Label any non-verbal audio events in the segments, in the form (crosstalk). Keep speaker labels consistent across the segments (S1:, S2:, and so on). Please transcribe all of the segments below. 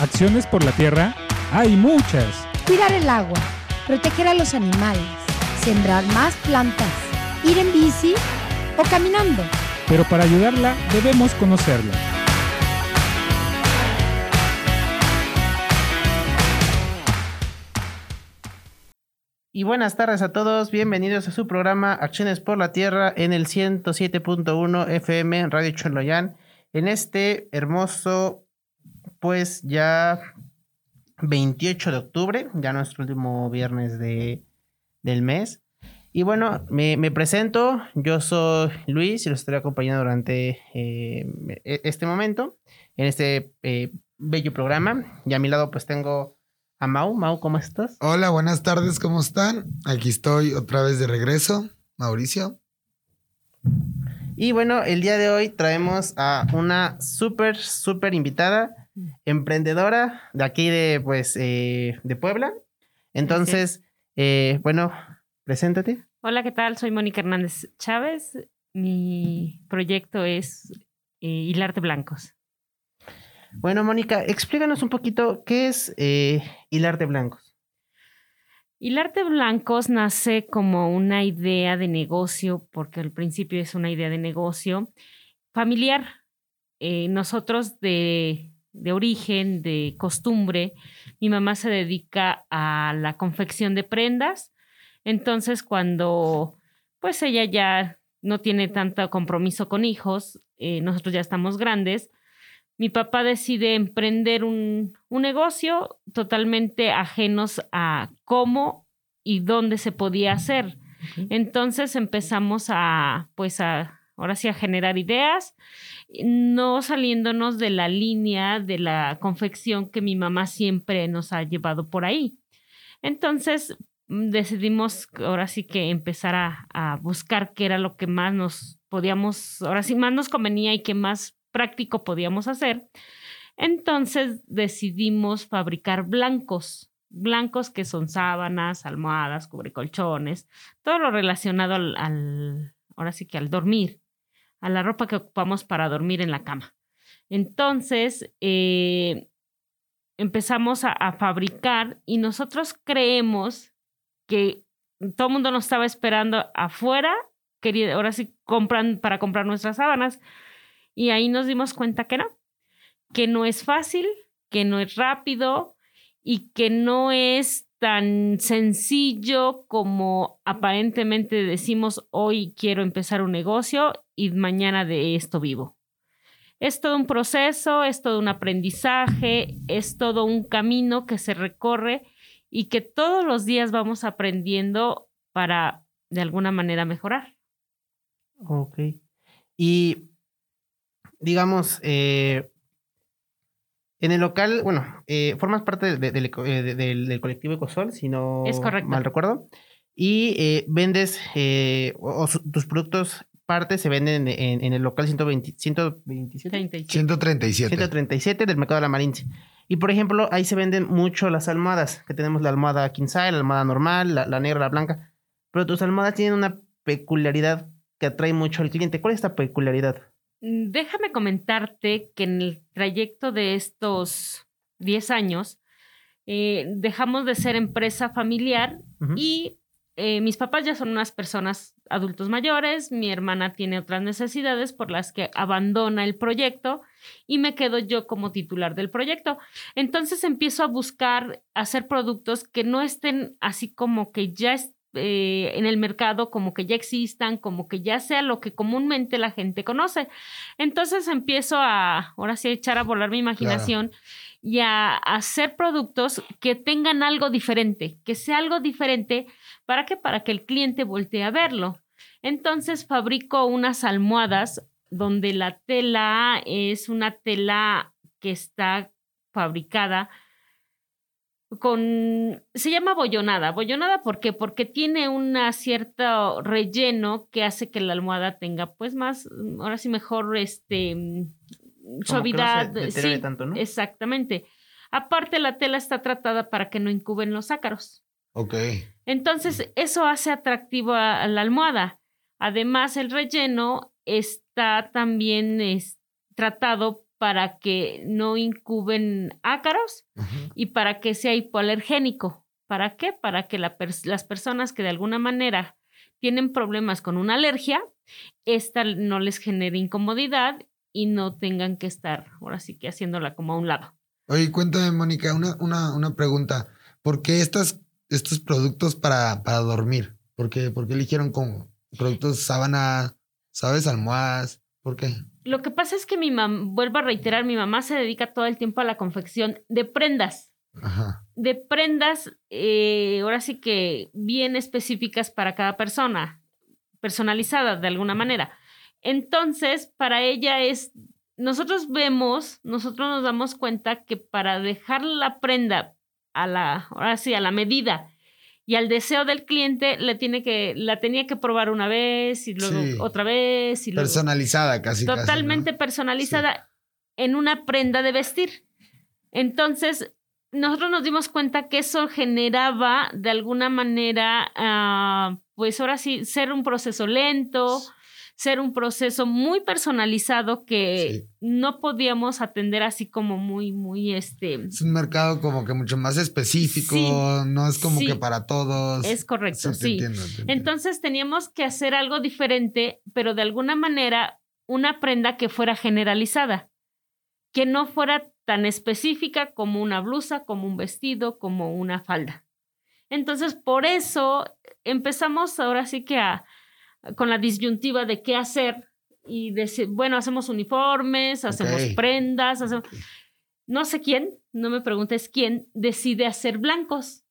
S1: Acciones por la tierra hay muchas.
S2: Cuidar el agua, proteger a los animales, sembrar más plantas, ir en bici o caminando.
S1: Pero para ayudarla debemos conocerla.
S3: Y buenas tardes a todos, bienvenidos a su programa Acciones por la Tierra en el 107.1 FM Radio Choloyán. En este hermoso, pues ya 28 de octubre, ya nuestro último viernes de, del mes. Y bueno, me, me presento, yo soy Luis y los estaré acompañando durante eh, e- este momento, en este eh, bello programa. Y a mi lado pues tengo a Mau. Mau, ¿cómo estás?
S4: Hola, buenas tardes, ¿cómo están? Aquí estoy otra vez de regreso, Mauricio.
S3: Y bueno, el día de hoy traemos a una súper, súper invitada, emprendedora de aquí de, pues, eh, de Puebla. Entonces, eh, bueno, preséntate.
S5: Hola, ¿qué tal? Soy Mónica Hernández Chávez. Mi proyecto es eh, hilarte blancos.
S3: Bueno, Mónica, explícanos un poquito qué es eh, hilar de blancos.
S5: Hilarte blancos nace como una idea de negocio, porque al principio es una idea de negocio familiar. Eh, nosotros de, de origen, de costumbre, mi mamá se dedica a la confección de prendas. Entonces, cuando pues ella ya no tiene tanto compromiso con hijos, eh, nosotros ya estamos grandes, mi papá decide emprender un, un negocio totalmente ajenos a cómo y dónde se podía hacer. Entonces empezamos a, pues a, ahora sí, a generar ideas, no saliéndonos de la línea de la confección que mi mamá siempre nos ha llevado por ahí. Entonces mm, decidimos ahora sí que empezar a, a buscar qué era lo que más nos podíamos, ahora sí, más nos convenía y qué más práctico podíamos hacer. Entonces decidimos fabricar blancos, blancos que son sábanas, almohadas, cubrecolchones, todo lo relacionado al, al, ahora sí que al dormir, a la ropa que ocupamos para dormir en la cama. Entonces, eh, empezamos a, fabricar y nosotros creemos que todo el mundo nos estaba esperando afuera, quería, ahora sí compran para comprar nuestras sábanas. Y ahí nos dimos cuenta que no, que no es fácil, que no es rápido y que no es tan sencillo como aparentemente decimos hoy quiero empezar un negocio y mañana de esto vivo. Es todo un proceso, es todo un aprendizaje, es todo un camino que se recorre y que todos los días vamos aprendiendo para de alguna manera mejorar.
S3: Ok. Y digamos, eh, en el local, bueno, eh, formas parte de- del, eco- eh, de- del- del colectivo Ecosol, si no
S5: Es correcto.
S3: mal recuerdo. Y eh, vendes, eh, o, o tus productos, partes se venden en, en el local 120, 127,
S5: 37.
S4: 137.
S3: 137 del mercado de la Marinche. Y por ejemplo, ahí se venden mucho las almohadas, que tenemos la almohada king size, la almohada normal, la, la negra, la blanca. Pero tus almohadas tienen una peculiaridad que atrae mucho al cliente. ¿Cuál es esta peculiaridad?
S5: Mm, Déjame comentarte que en el trayecto de estos 10 años eh, dejamos de ser empresa familiar y eh, mis papás ya son unas personas adultos mayores, mi hermana tiene otras necesidades por las que abandona el proyecto y me quedo yo como titular del proyecto. Entonces empiezo a buscar hacer productos que no estén así como que ya es- eh, en el mercado, como que ya existan, como que ya sea lo que comúnmente la gente conoce. Entonces empiezo a, ahora sí, a echar a volar mi imaginación y a hacer productos que tengan algo diferente, que sea algo diferente, ¿para qué? Para que el cliente voltee a verlo. Entonces fabrico unas almohadas donde la tela es una tela que está fabricada con, se llama bollonada. Bollonada, ¿por qué? Porque tiene un cierto relleno que hace que la almohada tenga pues más, mm, ahora sí mejor, este, mm,
S3: que no se
S5: suavidad. sí,
S3: tanto, ¿no?
S5: exactamente. Aparte, la tela está tratada para que no incuben los ácaros.
S4: Ok.
S5: Entonces, eso hace atractivo a, a la almohada. Además, el relleno está también es, tratado para que no incuben ácaros y para que sea hipoalergénico. ¿Para qué? Para que la pers- las personas que de alguna manera tienen problemas con una alergia, esta no les genere incomodidad y no tengan que estar ahora sí que haciéndola como a un lado.
S4: Oye, cuéntame, Mónica, una, una, una pregunta. ¿Por qué estas, estos productos para, para dormir? ¿Por qué, por qué eligieron como productos sábana, sabes, almohadas? ¿Por qué?
S5: Lo que pasa es que mi mamá, vuelvo a reiterar, mi mamá se dedica todo el tiempo a la confección de prendas.
S4: Ajá.
S5: de prendas, eh, ahora sí que bien específicas para cada persona, personalizadas de alguna manera. Entonces, para ella es, nosotros vemos, nosotros nos damos cuenta que para dejar la prenda a la, ahora sí, a la medida y al deseo del cliente, le tiene que, la tenía que probar una vez y luego
S4: Sí.
S5: otra vez y luego
S4: Personalizada casi. casi, ¿no?
S5: totalmente personalizada en una prenda de vestir. Entonces, nosotros nos dimos cuenta que eso generaba de alguna manera, ah, pues ahora sí, ser un proceso lento, ser un proceso muy personalizado que
S4: Sí.
S5: no podíamos atender así como muy, muy, este,
S4: Es un mercado como que mucho más específico,
S5: Sí,
S4: no es como
S5: sí.
S4: que para todos.
S5: es correcto, sí.
S4: entiendo.
S5: Entonces teníamos que hacer algo diferente, pero de alguna manera una prenda que fuera generalizada, que no fuera tan específica como una blusa, como un vestido, como una falda. Entonces, por eso empezamos ahora sí que a, con la disyuntiva de qué hacer y decir, bueno, hacemos uniformes, hacemos prendas, hacemos... No sé quién, no me preguntes quién, decide hacer blancos.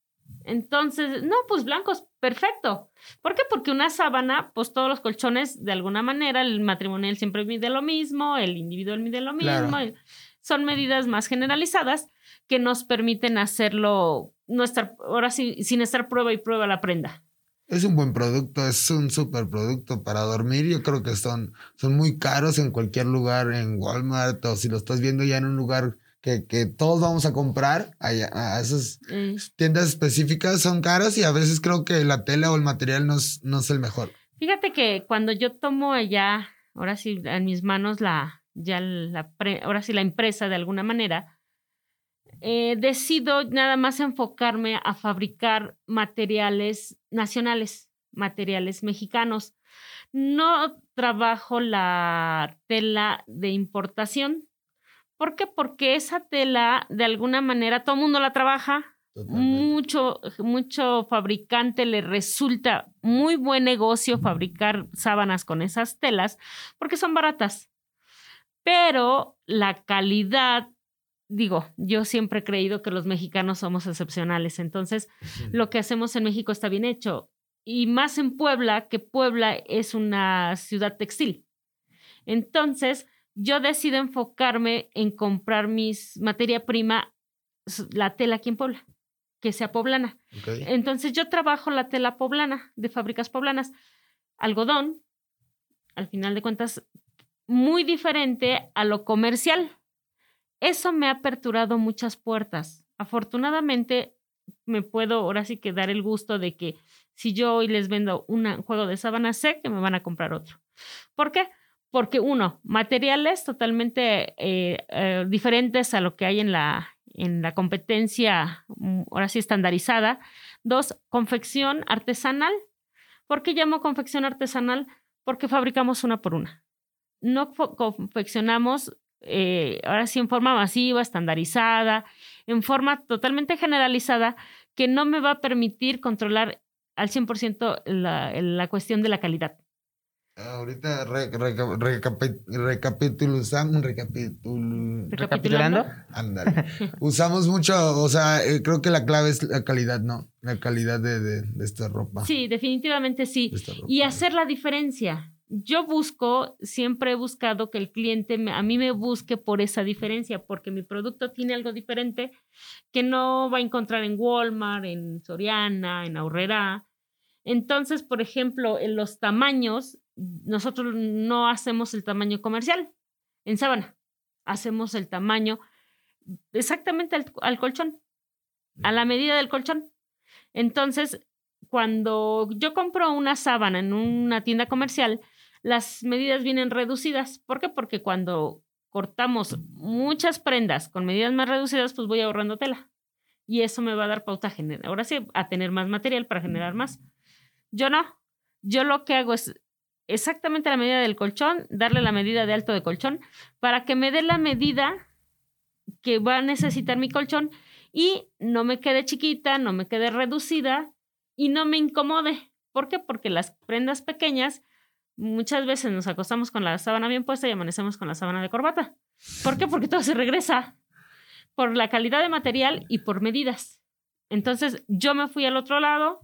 S5: Entonces, no, pues blancos, perfecto. ¿Por qué? Porque una sábana, pues todos los colchones, de alguna manera, el matrimonial siempre mide lo mismo, el individual mide lo mismo.
S4: Claro.
S5: Son medidas más generalizadas que nos permiten hacerlo, no estar, ahora sí, sin estar prueba y prueba la prenda.
S4: Es un buen producto, es un super producto para dormir. Yo creo que son, son muy caros en cualquier lugar, en Walmart o si lo estás viendo ya en un lugar que, que todos vamos a comprar, allá, a esas
S5: Eh,
S4: tiendas específicas son caras y a veces creo que la tela o el material no es, no es el mejor.
S5: Fíjate que cuando yo tomo ya, ahora sí, en mis manos la, ya la, pre- ahora sí la empresa de alguna manera, eh, decido nada más enfocarme a fabricar materiales nacionales, materiales mexicanos. No trabajo la tela de importación. ¿Por qué? Porque esa tela, de alguna manera, todo el mundo la trabaja, mucho, mucho fabricante le resulta muy buen negocio fabricar sábanas con esas telas porque son baratas. Pero la calidad, digo, yo siempre he creído que los mexicanos somos excepcionales. Entonces, lo que hacemos en México está bien hecho. Y más en Puebla, que Puebla es una ciudad textil. Entonces, yo decido enfocarme en comprar mis materia prima, la tela aquí en Puebla, que sea poblana. Entonces yo trabajo la tela poblana, de fábricas poblanas, algodón, al final de cuentas, muy diferente a lo comercial. Eso me ha aperturado muchas puertas. Afortunadamente, me puedo ahora sí que dar el gusto de que si yo hoy les vendo un juego de sábana, sé que me van a comprar otro. ¿Por qué? Porque uno, materiales totalmente eh, eh, diferentes a lo que hay en la, en la competencia, mm, ahora sí estandarizada. Dos, confección artesanal. ¿Por qué llamo confección artesanal? Porque fabricamos una por una. No confeccionamos, eh, ahora sí en forma masiva, estandarizada, en forma totalmente generalizada, que no me va a permitir controlar al 100% la, la cuestión de la calidad.
S4: Ahorita re- reca- recapi- recapitulamos, recapitul,
S3: Recapitulando.
S4: ándale. (laughs) Usamos mucho, o sea, eh, creo que la clave es la calidad, ¿no? La calidad de, de, de esta ropa.
S5: Sí, definitivamente sí.
S4: de
S5: y hacer la diferencia. Yo busco, siempre he buscado que el cliente me- a mí me busque por esa diferencia, porque mi producto tiene algo diferente que no va a encontrar en Walmart, en Soriana, en Aurrera. Entonces, por ejemplo, en los tamaños, nosotros no hacemos el tamaño comercial en sábana, hacemos el tamaño exactamente al, al colchón, a la medida del colchón. Entonces, cuando yo compro una sábana en una tienda comercial, las medidas vienen reducidas. ¿Por qué? Porque cuando cortamos muchas prendas con medidas más reducidas, pues voy ahorrando tela. Y eso me va a dar pauta a generar, ahora sí, a tener más material para generar más. Yo no. Yo lo que hago es exactamente la medida del colchón, darle la medida de alto de colchón, para que me dé la medida que va a necesitar mi colchón y no me quede chiquita, no me quede reducida y no me incomode. ¿Por qué? Porque las prendas pequeñas muchas veces nos acostamos con la sábana bien puesta y amanecemos con la sábana de corbata. ¿Por qué? Porque todo se regresa por la calidad de material y por medidas. Entonces yo me fui al otro lado,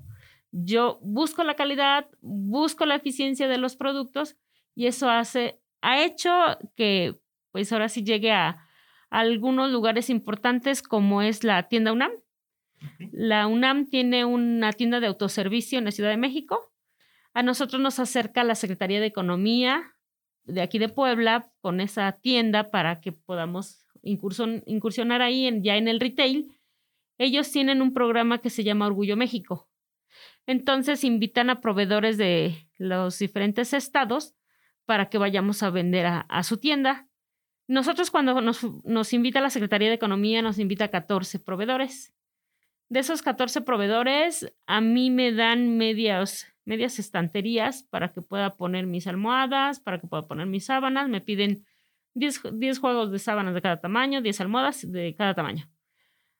S5: yo busco la calidad, busco la eficiencia de los productos y eso hace, ha hecho que pues ahora sí llegue a, algunos lugares importantes como es la tienda UNAM. La UNAM tiene una tienda de autoservicio en la Ciudad de México. A nosotros nos acerca la Secretaría de Economía de aquí de Puebla con esa tienda para que podamos incursionar ahí en, ya en el retail. Ellos tienen un programa que se llama Orgullo México. Entonces invitan a proveedores de los diferentes estados para que vayamos a vender a su tienda. Nosotros cuando nos, invita la Secretaría de Economía, nos invita a 14 proveedores. De esos 14 proveedores, a mí me dan medias, medias estanterías para que pueda poner mis almohadas, para que pueda poner mis sábanas. Me piden 10, 10 juegos de sábanas de cada tamaño, 10 almohadas de cada tamaño.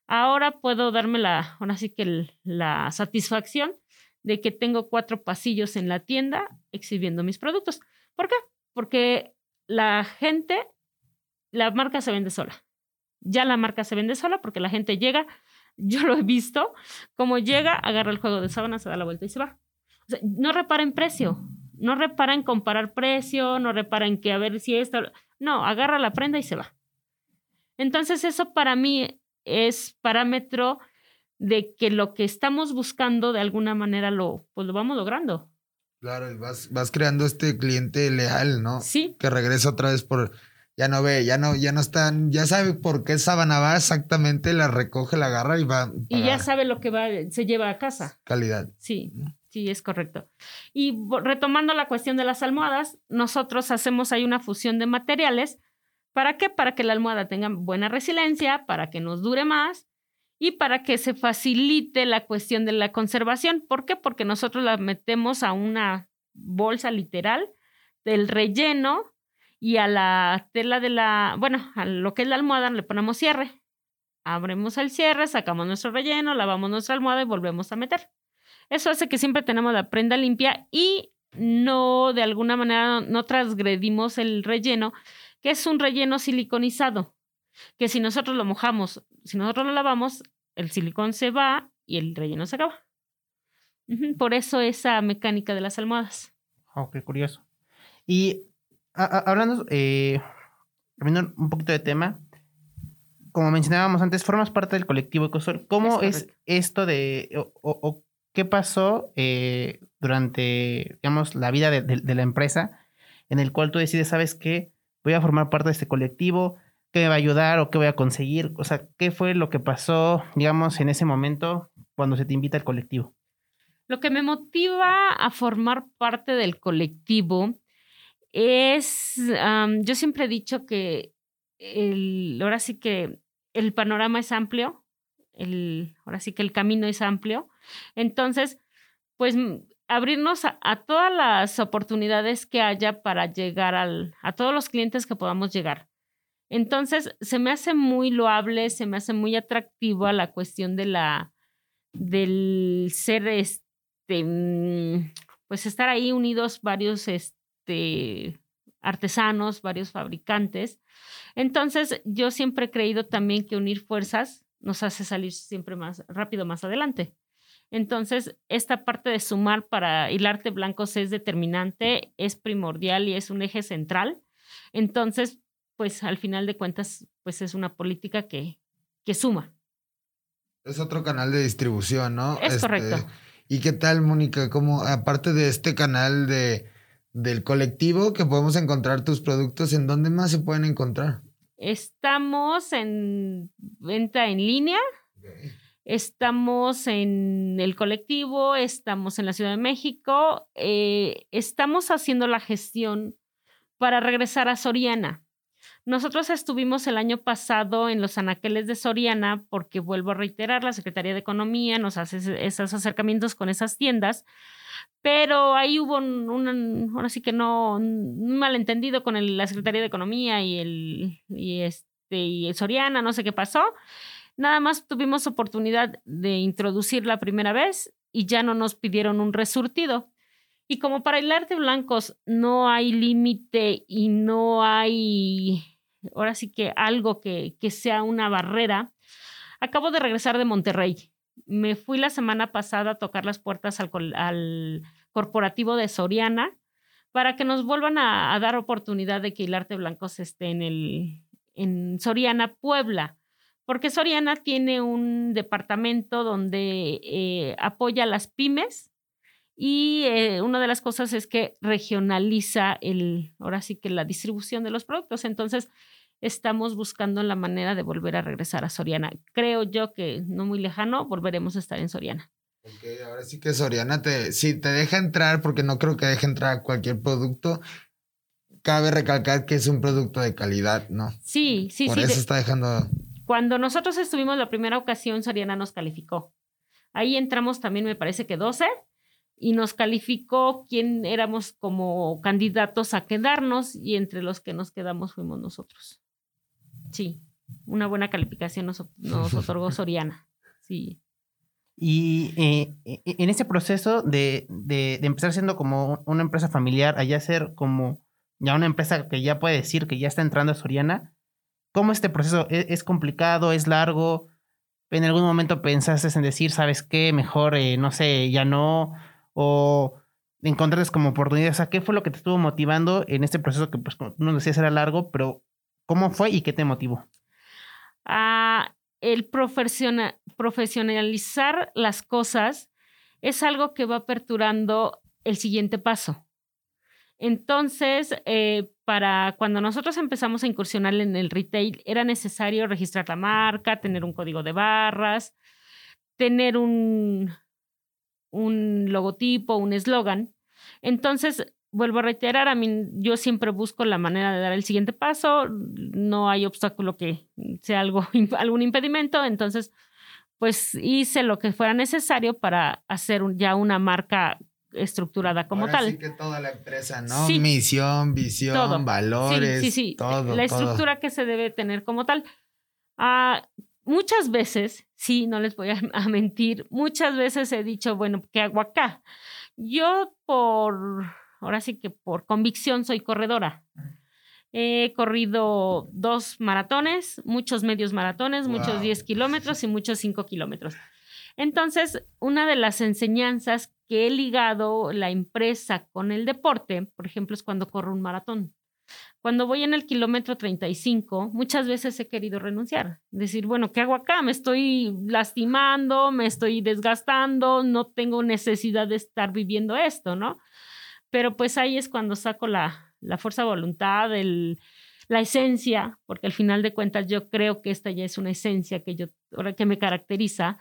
S5: Ahora puedo darme la, ahora sí que la satisfacción de que tengo cuatro pasillos en la tienda exhibiendo mis productos. ¿Por qué? Porque la gente la marca se vende sola. Ya la marca se vende sola porque la gente llega, yo lo he visto, como llega, agarra el juego de sábana, se da la vuelta y se va. No repara en precio, no repara en comparar precio, no repara en que a ver si esto, no, agarra la prenda y se va. Entonces eso para mí es parámetro de que lo que estamos buscando de alguna manera lo, pues lo vamos logrando.
S4: Claro, y vas, vas creando este cliente leal, ¿no?
S5: Sí.
S4: Que regresa otra vez por, ya no ve, ya no, ya no están, ya sabe por qué sábana va exactamente, la recoge, la agarra y va.
S5: Y ya sabe lo que va, se lleva a casa.
S4: Calidad.
S5: Sí, sí, es correcto. Y retomando la cuestión de las almohadas, nosotros hacemos ahí una fusión de materiales. ¿Para qué? Para que la almohada tenga buena resiliencia, para que nos dure más y para que se facilite la cuestión de la conservación. ¿Por qué? Porque nosotros la metemos a una bolsa literal del relleno y a la tela de la, bueno, a lo que es la almohada le ponemos cierre. Abrimos el cierre, sacamos nuestro relleno, lavamos nuestra almohada y volvemos a meter. Eso hace que siempre tenemos la prenda limpia y no, de alguna manera, no transgredimos el relleno, que es un relleno siliconizado, que si nosotros lo mojamos, si nosotros lo lavamos, el silicón se va y el relleno se acaba. Por eso esa mecánica de las almohadas.
S3: Oh, qué curioso. Y hablando, eh, un poquito de tema, como mencionábamos antes, formas parte del colectivo Ecosol. ¿Cómo es, esto de, o, qué pasó eh, durante, digamos, la vida de, la empresa en el cual tú decides, sabes qué, voy a formar parte de este colectivo, qué me va a ayudar o qué voy a conseguir? O sea, ¿qué fue lo que pasó, digamos, en ese momento cuando se te invita al colectivo?
S5: Lo que me motiva a formar parte del colectivo es, yo siempre he dicho que el, ahora sí que el panorama es amplio, el, ahora sí que el camino es amplio. Entonces, pues abrirnos a, todas las oportunidades que haya para llegar al, a todos los clientes que podamos llegar. Entonces, se me hace muy loable, se me hace muy atractivo a la cuestión de la, del ser, este, mm, pues estar ahí unidos varios, este, artesanos, varios fabricantes. Entonces, yo siempre he creído también que unir fuerzas nos hace salir siempre más rápido, más adelante. Entonces, esta parte de sumar para hilarte blancos es determinante, es primordial y es un eje central. Entonces, pues al final de cuentas, pues es una política que, que suma.
S4: Es otro canal de distribución, ¿no?
S5: Es correcto.
S4: Este, ¿Y qué tal, Mónica? Como aparte de este canal de, del colectivo que podemos encontrar tus productos, ¿en dónde más se pueden encontrar?
S5: Estamos en venta en línea. Estamos en el colectivo, estamos en la Ciudad de México, eh, estamos haciendo la gestión para regresar a Soriana. Nosotros estuvimos el año pasado en los anaqueles de Soriana porque, vuelvo a reiterar, la Secretaría de Economía nos hace esos acercamientos con esas tiendas, pero ahí hubo un, sí que no, un malentendido con la Secretaría de Economía y el, y este, y el Soriana, no sé qué pasó. Nada más tuvimos oportunidad de introducir la primera vez y ya no nos pidieron un resurtido. Y como para el arte blancos no hay límite y no hay ahora sí que algo que, que sea una barrera. Acabo de regresar de Monterrey. Me fui la semana pasada a tocar las puertas al, al corporativo de Soriana para que nos vuelvan a, dar oportunidad de que el arte blanco esté en, el, en Soriana, Puebla, porque Soriana tiene un departamento donde eh, apoya a las pymes y eh, una de las cosas es que regionaliza el, ahora sí que la distribución de los productos. Entonces, estamos buscando la manera de volver a regresar a Soriana. Creo yo que no muy lejano volveremos a estar en Soriana.
S4: Ok, ahora sí que Soriana te, sí, te deja entrar, porque no creo que deje entrar cualquier producto. Cabe recalcar que es un producto de calidad, ¿no?
S5: Sí, sí, sí.
S4: Por eso está dejando.
S5: Cuando nosotros estuvimos la primera ocasión, Soriana nos calificó. Ahí entramos también, me parece que 12, y nos calificó quién éramos como candidatos a quedarnos, y entre los que nos quedamos fuimos nosotros. Sí, una buena calificación nos, nos (laughs) otorgó Soriana. Sí.
S3: Y eh, e, e, en ese proceso de, de, empezar siendo como una empresa familiar, allá ser como ya una empresa que ya puede decir que ya está entrando a Soriana, ¿cómo este proceso e, es, complicado, es largo? ¿En algún momento pensaste en decir, sabes qué, mejor, eh, no sé, ya no? ¿O encontraste como oportunidad? O ¿qué fue lo que te estuvo motivando en este proceso que, pues, como tú decías, era largo, pero ¿cómo fue y qué te motivó?
S5: Ah, el profesionalizar las cosas es algo que va aperturando el siguiente paso. Entonces, eh, para cuando nosotros empezamos a incursionar en el retail, era necesario registrar la marca, tener un código de barras, tener un, un logotipo, un eslogan. Entonces, vuelvo a reiterar, a mí yo siempre busco la manera de dar el siguiente paso, no hay obstáculo que sea algo, (laughs) algún impedimento, entonces pues hice lo que fuera necesario para hacer ya una marca estructurada como tal.
S4: Sí que toda la empresa, ¿no? Misión, visión, valores, sí, sí, sí. todo.
S5: La estructura que se debe tener como tal. Ah, muchas veces, sí, no les voy a, (laughs) a mentir, muchas veces he dicho, bueno, ¿qué hago acá? Yo por ahora sí que por convicción soy corredora. He corrido dos maratones, muchos medios maratones, muchos 10 kilómetros y muchos 5 kilómetros. Entonces, una de las enseñanzas que he ligado la empresa con el deporte, por ejemplo, es cuando corro un maratón. Cuando voy en el kilómetro 35, muchas veces he querido renunciar. Decir, bueno, ¿qué hago acá? Me estoy lastimando, me estoy desgastando, no tengo necesidad de estar viviendo esto, ¿no? pero pues ahí es cuando saco la, la fuerza de voluntad, el, la esencia, porque al final de cuentas yo creo que esta ya es una esencia que yo, que me caracteriza.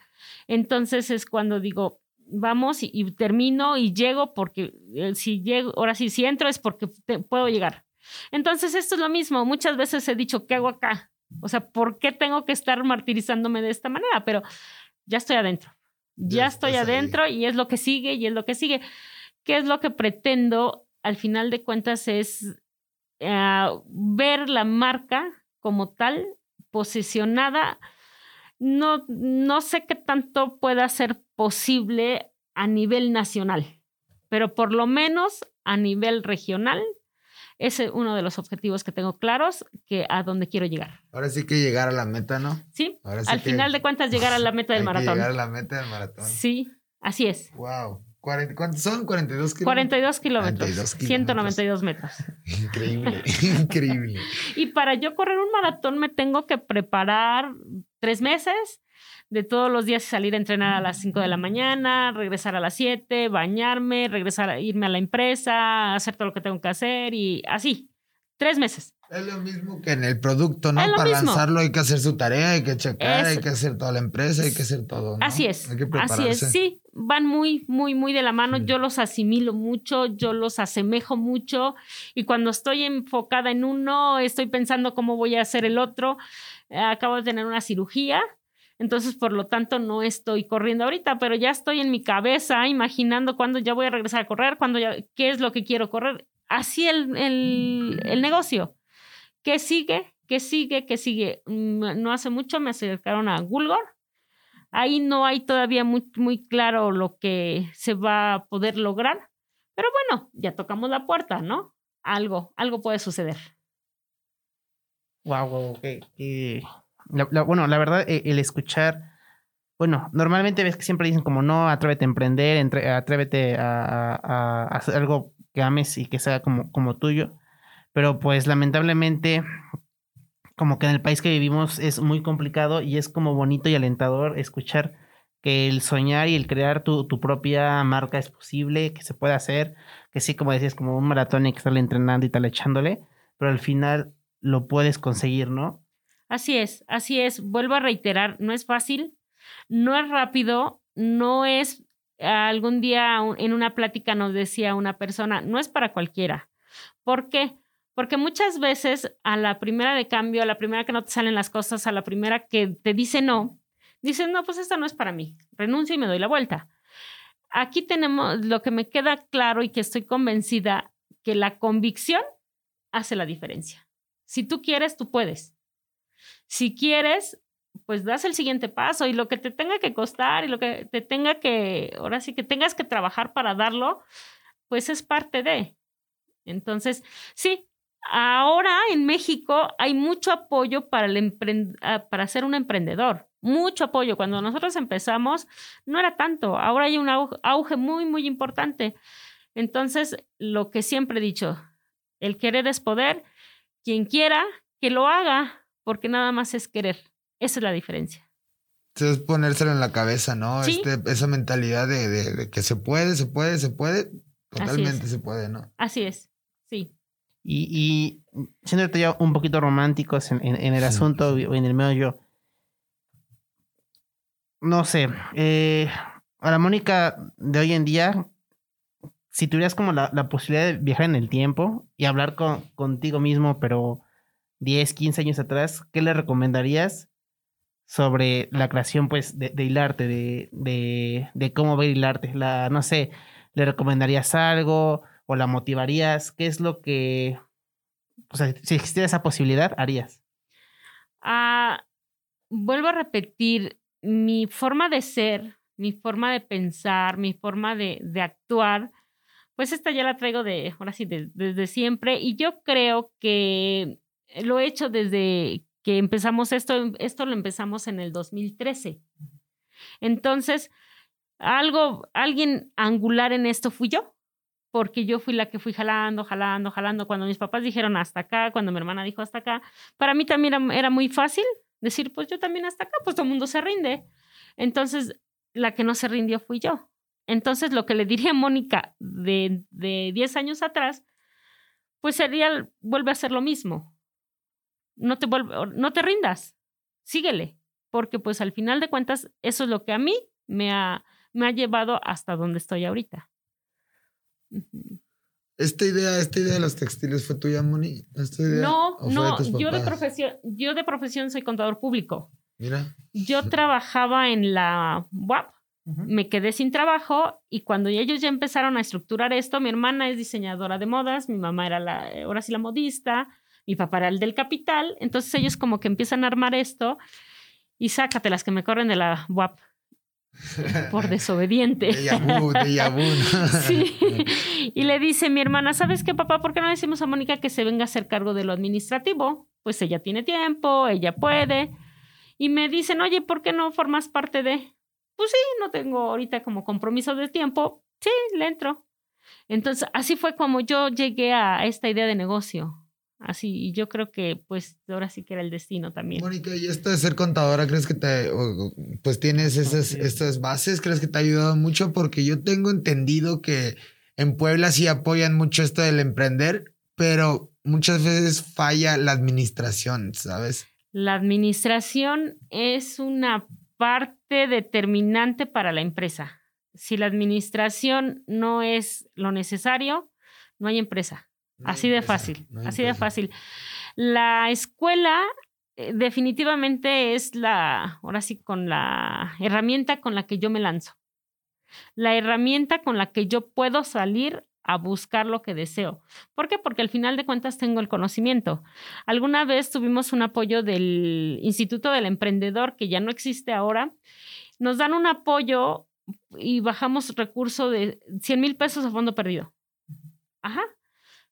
S5: Entonces es cuando digo, vamos y, termino y llego porque eh, si llego, ahora sí, si entro es porque puedo llegar. Entonces esto es lo mismo, muchas veces he dicho, ¿qué hago acá? O sea, ¿por qué tengo que estar martirizándome de esta manera? Pero ya estoy adentro, ya, estoy adentro y es lo que sigue y es lo que sigue. ¿Qué es lo que pretendo? Al final de cuentas es ver la marca como tal, posicionada. No, no sé qué tanto pueda ser posible a nivel nacional, pero por lo menos a nivel regional ese es uno de los objetivos que tengo claros, que a dónde quiero llegar.
S4: Ahora sí que llegar a la meta, ¿no?
S5: Sí, al final de cuentas llegar a la meta del maratón.
S4: llegar a la meta del maratón.
S5: Sí, así es.
S4: Wow. ¿Cuántos son? 42 kilómetros.
S5: 42 kilómetros. 192 metros.
S4: Increíble, (laughs) increíble.
S5: Y para yo correr un maratón me tengo que preparar tres meses de todos los días salir a entrenar a las 5 de la mañana, regresar a las 7, bañarme, regresar irme a la empresa, hacer todo lo que tengo que hacer y así. Tres meses.
S4: Es lo mismo que en el producto, ¿no? Para
S5: mismo.
S4: lanzarlo hay que hacer su tarea, hay que checar,
S5: Es-
S4: hay que hacer toda la empresa, hay que hacer todo. ¿no?
S5: Así es.
S4: Hay que
S5: Así
S4: prepararse.
S5: es. Sí, van muy, muy, muy de la mano.
S4: Sí.
S5: Yo los asimilo mucho, yo los asemejo mucho. Y cuando estoy enfocada en uno, estoy pensando cómo voy a hacer el otro. Acabo de tener una cirugía. Entonces, por lo tanto, no estoy corriendo ahorita, pero ya estoy en mi cabeza imaginando cuándo ya voy a regresar a correr, cuándo ya, qué es lo que quiero correr. Así el, el, el negocio. ¿Qué sigue? ¿Qué sigue? ¿Qué sigue? No hace mucho me acercaron a Gulgor. Ahí no hay todavía muy, muy claro lo que se va a poder lograr. Pero bueno, ya tocamos la puerta, ¿no? Algo, algo puede suceder.
S3: Wow, wow, la- bueno, la verdad, eh, el escuchar. Bueno, normalmente ves que siempre dicen como no, atrévete a emprender, entre- atrévete a, a- a hacer algo que ames y que sea como, como tuyo. Pero pues lamentablemente, como que en el país que vivimos es muy complicado y es como bonito y alentador escuchar que el soñar y el crear tu, tu propia marca es posible, que se puede hacer, que sí, como decías, como un maratón y que estarle entrenando y tal echándole, pero al final lo puedes conseguir, ¿no?
S5: Así es, así es. Vuelvo a reiterar, no es fácil, no es rápido, no es algún día en una plática nos decía una persona, no es para cualquiera. ¿Por qué? Porque muchas veces a la primera de cambio, a la primera que no te salen las cosas, a la primera que te dice no, dices, no, pues esta no es para mí, renuncio y me doy la vuelta. Aquí tenemos lo que me queda claro y que estoy convencida que la convicción hace la diferencia. Si tú quieres, tú puedes. Si quieres, pues das el siguiente paso y lo que te tenga que costar y lo que te tenga que, ahora sí que tengas que trabajar para darlo, pues es parte de. Entonces, sí, ahora en México hay mucho apoyo para, el ah, para ser un emprendedor, mucho apoyo. Cuando nosotros empezamos, no era tanto, ahora hay un au- auge muy, muy importante. Entonces, lo que siempre he dicho, el querer es poder, quien quiera, que lo haga, porque nada más es querer. Esa es la diferencia.
S4: Es ponérselo en la cabeza, ¿no?
S5: Sí.
S4: Este, esa mentalidad de, de- de que se puede, se puede, se puede. Totalmente se puede, ¿no?
S5: Así es.
S3: Y, y ya un poquito románticos en, en- en el
S4: Sí,
S3: asunto
S4: sí.
S3: o en el medio, no sé, eh, a la Mónica de hoy en día, si tuvieras como la, la posibilidad de viajar en el tiempo y hablar con, contigo mismo, pero 10, 15 años atrás, ¿qué le recomendarías sobre la creación, pues, de, de hilarte, de, de, de cómo ver hilarte? La, no sé, ¿le recomendarías algo o la motivarías? ¿Qué es lo que, o sea, si existiera esa posibilidad, harías?
S5: Ah, vuelvo a repetir, mi forma de ser, mi forma de pensar, mi forma de, de actuar, pues esta ya la traigo de, ahora sí, de- desde siempre. Y yo creo que lo he hecho desde que empezamos esto, esto lo empezamos en el 2013. Entonces, algo, alguien angular en esto fui yo, porque yo fui la que fui jalando, jalando, jalando. Cuando mis papás dijeron hasta acá, cuando mi hermana dijo hasta acá, para mí también era, muy fácil decir, pues yo también hasta acá, pues todo el mundo se rinde. Entonces, la que no se rindió fui yo. Entonces, lo que le diría a Mónica de, de 10 años atrás, pues sería, vuelve a hacer lo mismo. No te, vuelve, no te rindas, síguele, porque pues al final de cuentas, eso es lo que a mí me ha, me ha llevado hasta donde estoy ahorita.
S4: Esta idea, esta idea de los textiles fue tuya, Moni. ¿Esta idea,
S5: No, no, yo de profesión, yo de profesión soy contador público.
S4: Mira.
S5: Yo (laughs) trabajaba en la UAP, me quedé sin trabajo y cuando ellos ya empezaron a estructurar esto, mi hermana es diseñadora de modas, mi mamá era la, ahora sí la modista, mi papá era el del capital, entonces ellos como que empiezan a armar esto y sácate las que me corren de la UAP por desobediente. (laughs) (laughs) Y le dice mi hermana, ¿sabes qué, papá? ¿Por qué no decimos a Mónica que se venga a hacer cargo de lo administrativo? Pues ella tiene tiempo, ella puede. Y me dicen, oye, ¿por qué no formas parte de? Pues sí, no tengo ahorita como compromiso de tiempo. Sí, le entro. Entonces, así fue como yo llegué a esta idea de negocio. Así, y yo creo que pues ahora sí que era el destino también.
S4: Mónica, ¿y esto de ser contadora, crees que te, pues tienes esas,
S3: Sí.
S4: estas bases? ¿Crees que te ha ayudado mucho? Porque yo tengo entendido que en Puebla sí apoyan mucho esto del emprender, pero muchas veces falla la administración, ¿sabes?
S5: La administración es una parte determinante para la empresa. Si la administración no es lo necesario, no hay empresa.
S4: No
S5: así de fácil,
S4: no
S5: así de fácil. La escuela eh, definitivamente es la, ahora sí, con la herramienta con la que yo me lanzo. La herramienta con la que yo puedo salir a buscar lo que deseo. ¿Por qué? Porque al final de cuentas tengo el conocimiento. Alguna vez tuvimos un apoyo del Instituto del Emprendedor, que ya no existe ahora. Nos dan un apoyo y bajamos recurso de 100 mil pesos a fondo perdido. Ajá.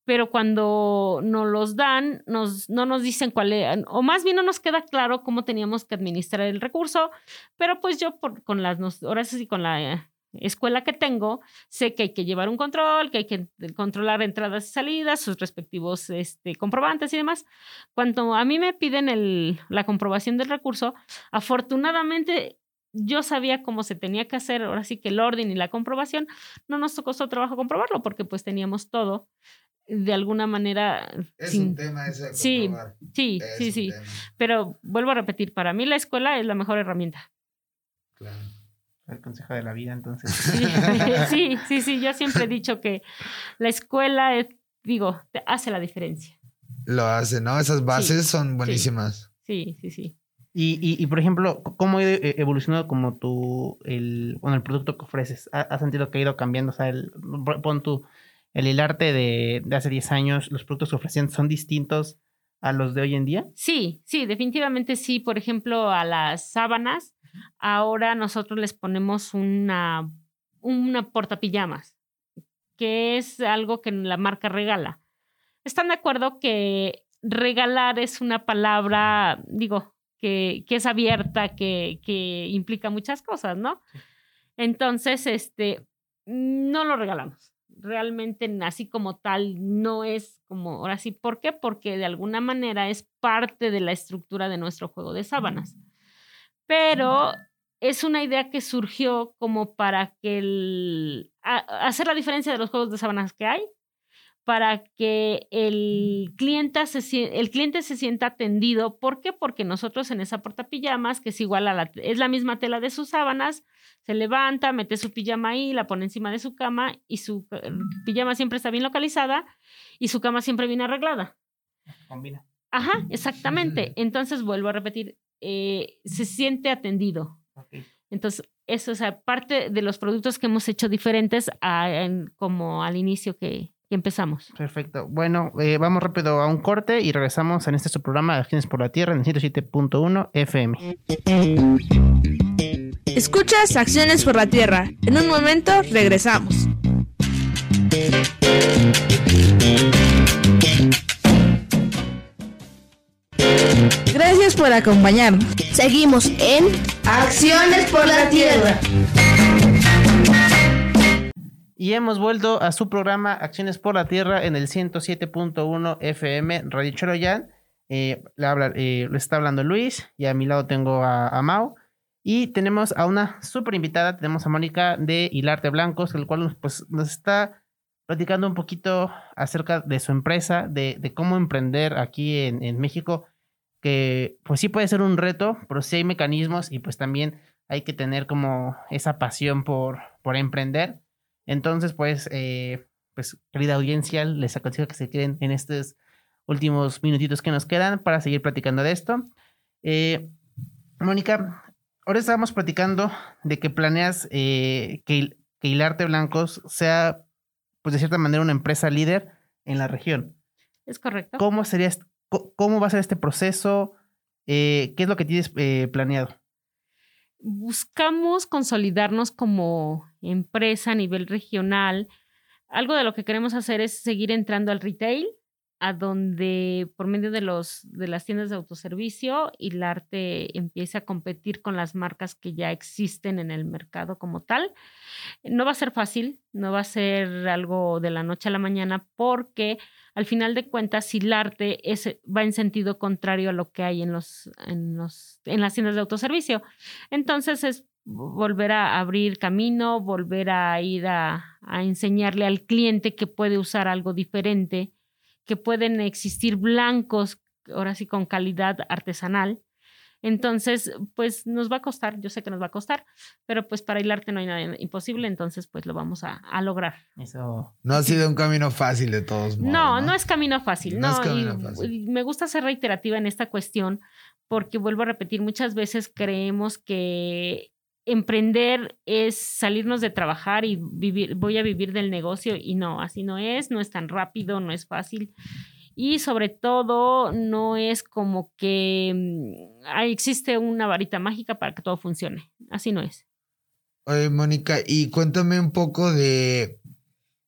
S5: Pero cuando nos los dan, nos, no nos dicen cuál es, o más bien no nos queda claro cómo teníamos que administrar el recurso, pero pues yo por, con las, ahora sí, con la escuela que tengo, sé que hay que llevar un control, que hay que controlar entradas y salidas, sus respectivos este, comprobantes y demás. Cuando a mí me piden el, la comprobación del recurso, afortunadamente yo sabía cómo se tenía que hacer, ahora sí que el orden y la comprobación, no nos costó trabajo comprobarlo porque pues teníamos todo de alguna manera.
S4: Es
S5: sin-
S4: un tema ese de
S5: Sí. Sí,
S4: Es
S5: sí, sí.
S4: tema,
S5: Pero vuelvo a repetir, para mí la escuela es la mejor herramienta.
S4: claro.
S3: El consejo de la vida, entonces.
S5: Sí, (laughs) sí, sí, sí, yo siempre he dicho que la escuela, es- digo, hace la diferencia.
S4: Lo hace, ¿no? Esas bases son buenísimas.
S5: Sí, sí, sí.
S3: Y, y, y, por ejemplo, ¿cómo ha eh, evolucionado como tu, el, bueno, el producto que ofreces? ¿Ha- ¿Has sentido que ha ido cambiando? O sea, el, pon tu, el hilarte de, de hace 10 años, los productos que ofrecían son distintos a los de hoy en día.
S5: Sí, sí, definitivamente sí. Por ejemplo, a las sábanas, ahora nosotros les ponemos una, una portapijamas, que es algo que la marca regala. ¿Están de acuerdo que regalar es una palabra, digo, que, que es abierta, que, que implica muchas cosas, ¿no? Entonces, este, no lo regalamos. Realmente, así como tal, no es como, ahora sí, ¿por qué? Porque de alguna manera es parte de la estructura de nuestro juego de sábanas. Pero es una idea que surgió como para que el, a- hacer la diferencia de los juegos de sábanas que hay, para que el cliente, se, el cliente se sienta atendido. ¿Por qué? Porque nosotros en esa portapijamas, que es igual a la, es la misma tela de sus sábanas, se levanta, mete su pijama ahí, la pone encima de su cama y su eh, pijama siempre está bien localizada y su cama siempre bien arreglada.
S3: Combina.
S5: Ajá, exactamente. (laughs) Entonces vuelvo a repetir, eh, se siente atendido. Entonces, eso es aparte de los productos que hemos hecho diferentes a- en- como al inicio que, empezamos.
S3: Perfecto. Bueno, eh, vamos rápido a un corte y regresamos en este su programa de Acciones por la Tierra en el 107.1 FM.
S6: Escuchas Acciones por la Tierra. En un momento regresamos. Gracias por acompañarnos.
S7: Seguimos en Acciones por la Tierra.
S3: Y hemos vuelto a su programa Acciones por la Tierra en el 107.1 FM Radio Choroyan. Eh, le, habla, eh, le está hablando Luis y a mi lado tengo a, a Mau. Y tenemos a una súper invitada, tenemos a Mónica de Hilarte Blancos, el cual pues, nos está platicando un poquito acerca de su empresa, de, de cómo emprender aquí en, en México, que pues sí puede ser un reto, pero sí hay mecanismos y pues también hay que tener como esa pasión por, por emprender. Entonces, pues, eh, pues, querida audiencia, les aconsejo que se queden en estos últimos minutitos que nos quedan para seguir platicando de esto. Eh, Mónica, ahora estamos platicando de que planeas eh, que, que Hilarte Blancos sea, pues, de cierta manera, una empresa líder en la región.
S5: ¿Es correcto?
S3: ¿Cómo sería, cómo va a ser este proceso? Eh, ¿Qué es lo que tienes planeado?
S5: Buscamos consolidarnos como empresa a nivel regional. Algo de lo que queremos hacer es seguir entrando al retail, a donde por medio de, los, de las tiendas de autoservicio y el arte empiece a competir con las marcas que ya existen en el mercado como tal. No va a ser fácil, no va a ser algo de la noche a la mañana, porque al final de cuentas, si el arte es, va en sentido contrario a lo que hay en, los, en, los, en las tiendas de autoservicio. Entonces es volver a abrir camino, volver a ir a, a enseñarle al cliente que puede usar algo diferente, que pueden existir blancos, ahora sí con calidad artesanal. Entonces, pues nos va a costar, yo sé que nos va a costar, pero pues para hilarte no hay nada imposible, entonces pues lo vamos a, a lograr.
S3: Eso.
S4: No ha sido un camino fácil de todos modos.
S5: No, no, es camino fácil.
S4: No
S5: No,
S4: es camino
S5: y-
S4: fácil.
S5: y me gusta ser reiterativa en esta cuestión porque vuelvo a repetir, muchas veces creemos que emprender es salirnos de trabajar y vivir, voy a vivir del negocio y no, así no es, no es tan rápido, no es fácil. Y sobre todo, no es como que mm, ah, existe una varita mágica para que todo funcione. Así no es.
S4: Oye, Mónica, y cuéntame un poco de,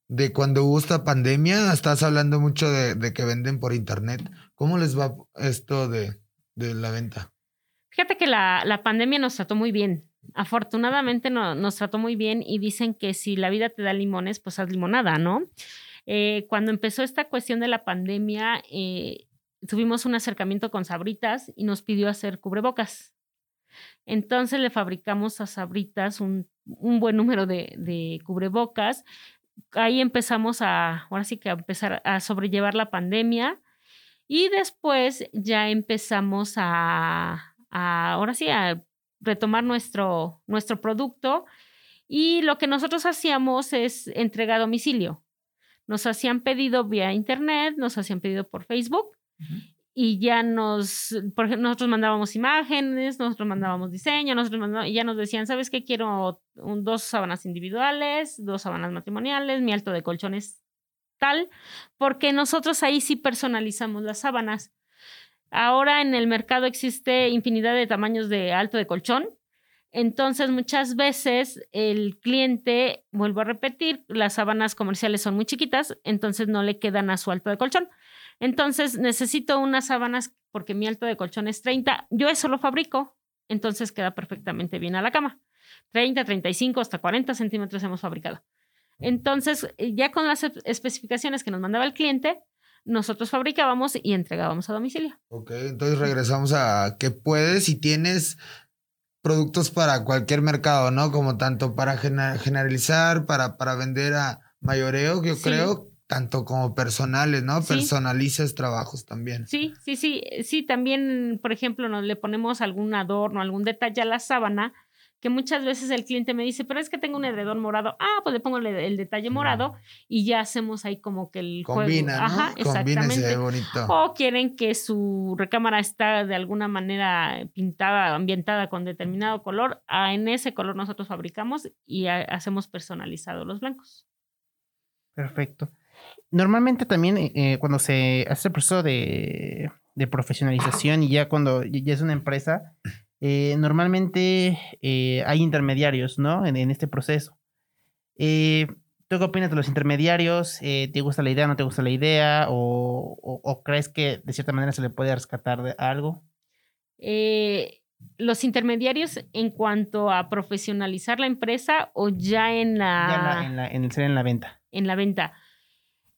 S4: de cuando hubo esta pandemia. Estás hablando mucho de, de que venden por internet. ¿Cómo les va esto de, de la venta?
S5: Fíjate que la, la pandemia nos trató muy bien. Afortunadamente no- nos trató muy bien y dicen que si la vida te da limones, pues haz limonada, ¿no? Eh, cuando empezó esta cuestión de la pandemia, eh, tuvimos un acercamiento con Sabritas y nos pidió hacer cubrebocas. Entonces le fabricamos a Sabritas un, buen número de, cubrebocas. Ahí empezamos a, ahora sí que a empezar a sobrellevar la pandemia. Y después ya empezamos a, ahora sí, a retomar nuestro, nuestro producto. Y lo que nosotros hacíamos es entrega a domicilio. Nos hacían pedido vía internet, nos hacían pedido por Facebook y ya nos, por ejemplo, nosotros mandábamos imágenes, nosotros mandábamos diseño, nosotros mandábamos, y ya nos decían, ¿sabes qué? Quiero un- dos sábanas individuales, dos sábanas matrimoniales, mi alto de colchones tal, porque nosotros ahí sí personalizamos las sábanas. Ahora en el mercado existe infinidad de tamaños de alto de colchón. Entonces, muchas veces el cliente, vuelvo a repetir, las sábanas comerciales son muy chiquitas, entonces no le quedan a su alto de colchón. Entonces, necesito unas sábanas porque mi alto de colchón es 30. Yo eso lo fabrico, entonces queda perfectamente bien a la cama. 30, 35, hasta 40 centímetros hemos fabricado. Entonces, ya con las espe- especificaciones que nos mandaba el cliente, nosotros fabricábamos y entregábamos a domicilio.
S4: Ok, entonces regresamos a que puedes y tienes productos para cualquier mercado, ¿no? Como tanto para generalizar, para, para vender a mayoreo, yo
S5: Sí.
S4: creo, tanto como personales, ¿no?
S5: Sí.
S4: Personalizas trabajos también.
S5: Sí, sí, sí, sí, también, por ejemplo, nos le ponemos algún adorno, algún detalle a la sábana, que muchas veces el cliente me dice, pero es que tengo un edredón morado. Ah, pues le pongo el, el detalle morado y ya hacemos ahí como que el
S4: Combina,
S5: juego.
S4: ¿no?
S5: Ajá,
S4: Combina y se ve
S5: exactamente.
S4: bonito.
S5: O quieren que su recámara está de alguna manera pintada, ambientada con determinado color. Ah, en ese color nosotros fabricamos y ha- hacemos personalizados los blancos.
S3: Perfecto. Normalmente también eh, eh, cuando se hace el proceso de, de profesionalización y ya cuando ya es una empresa, eh, normalmente eh, hay intermediarios, ¿no? En, en este proceso. Eh, ¿Tú qué opinas de los intermediarios? ¿Te gusta la idea, no te gusta la idea? ¿O, o- o crees que de cierta manera se le puede rescatar de algo?
S5: Los intermediarios en cuanto a profesionalizar la empresa o ya en la,
S3: Ya en, la, en, la- en el ser en la venta.
S5: en la venta.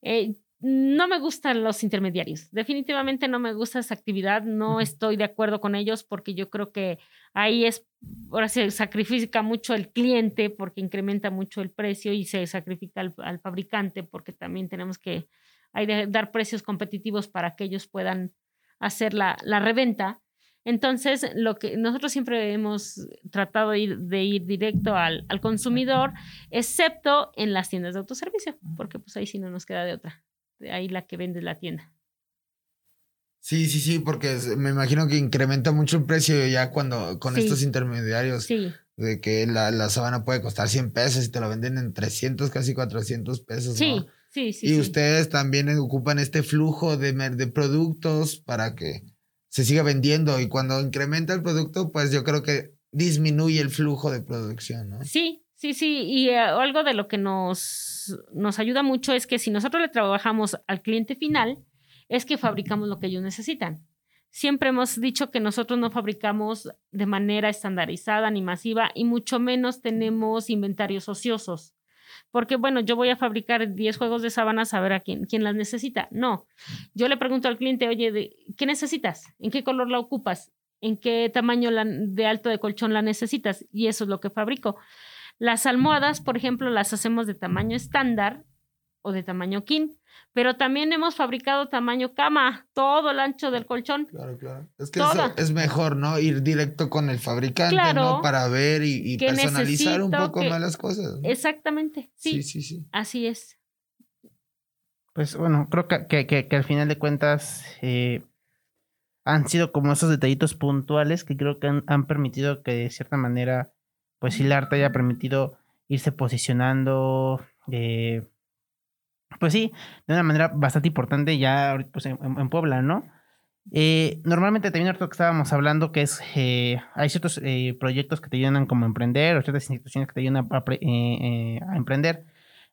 S5: Eh, no me gustan los intermediarios. Definitivamente no me gusta esa actividad. No estoy de acuerdo con ellos porque yo creo que ahí es, ahora se sacrifica mucho el cliente porque incrementa mucho el precio y se sacrifica al, al fabricante porque también tenemos que hay de dar precios competitivos para que ellos puedan hacer la, la reventa. Entonces, lo que nosotros siempre hemos tratado de ir, de ir directo al, al consumidor, excepto en las tiendas de autoservicio, porque pues ahí sí no nos queda de otra. De ahí la que vende la tienda.
S4: Sí, sí, sí, porque me imagino que incrementa mucho el precio ya cuando con
S5: Sí.
S4: estos intermediarios
S5: Sí,
S4: de que la, la sábana puede costar 100 pesos y te la venden en 300, casi 400 pesos.
S5: sí,
S4: ¿no?
S5: sí, sí.
S4: y
S5: sí.
S4: ustedes también ocupan este flujo de, mer- de productos para que se siga vendiendo y cuando incrementa el producto, pues yo creo que disminuye el flujo de producción, ¿no?
S5: Sí, sí, sí. Y eh, algo de lo que nos, nos ayuda mucho es que si nosotros le trabajamos al cliente final, es que fabricamos lo que ellos necesitan. Siempre hemos dicho que nosotros no fabricamos de manera estandarizada ni masiva y mucho menos tenemos inventarios ociosos. Porque, bueno, yo voy a fabricar 10 juegos de sábanas a ver a quién, quién las necesita. No. Yo le pregunto al cliente, oye, ¿qué necesitas? ¿En qué color la ocupas? ¿En qué tamaño de alto de colchón la necesitas? Y eso es lo que fabrico. Las almohadas, por ejemplo, las hacemos de tamaño estándar o de tamaño king. pero también hemos fabricado tamaño cama, todo el ancho del colchón.
S4: Claro, claro. Es que eso es mejor, ¿no? Ir directo con el fabricante, ¿no? Para ver y, personalizar un poco más las cosas.
S5: Exactamente, sí.
S4: Sí, sí, sí.
S5: Así es.
S3: Pues bueno, creo que, que, al final de cuentas eh, han sido como esos detallitos puntuales que creo que han, han permitido que de cierta manera, pues el arte haya permitido irse posicionando. Eh, pues sí, de una manera bastante importante ya pues, en, Puebla, ¿no? Eh, normalmente también ahorita que estábamos hablando que es, eh, hay ciertos proyectos que te ayudan como a emprender o ciertas instituciones que te ayudan a, emprender.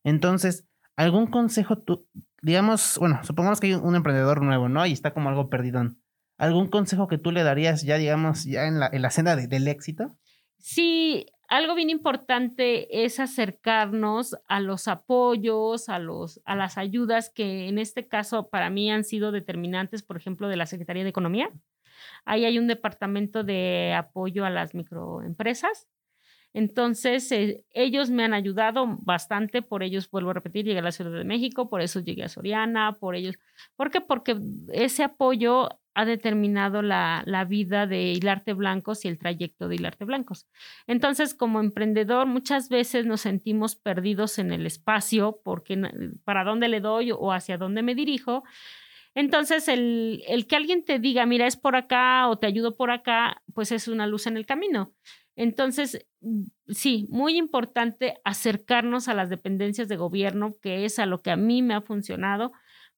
S3: Entonces, ¿algún consejo tú, digamos, bueno, supongamos que hay un emprendedor nuevo, ¿no? Y está como algo perdidón. ¿Algún consejo que tú le darías ya, digamos, ya en la, en la senda del éxito?
S5: Sí, algo bien importante es acercarnos a los apoyos, a, los, a las ayudas que en este caso para mí han sido determinantes, por ejemplo, de la Secretaría de Economía. Ahí hay un departamento de apoyo a las microempresas. Entonces, eh, ellos me han ayudado bastante, por ellos vuelvo a repetir, llegué a la Ciudad de México, por eso llegué a Soriana, por ellos. ¿Por qué? Porque ese apoyo ha determinado la, vida de Hilarte Blancos y el trayecto de Hilarte Blancos. Entonces, como emprendedor, muchas veces nos sentimos perdidos en el espacio porque para dónde le doy o hacia dónde me dirijo. Entonces, el, el que alguien te diga, mira, es por acá o te ayudo por acá, pues es una luz en el camino. Entonces, sí, muy importante acercarnos a las dependencias de gobierno, que es a lo que a mí me ha funcionado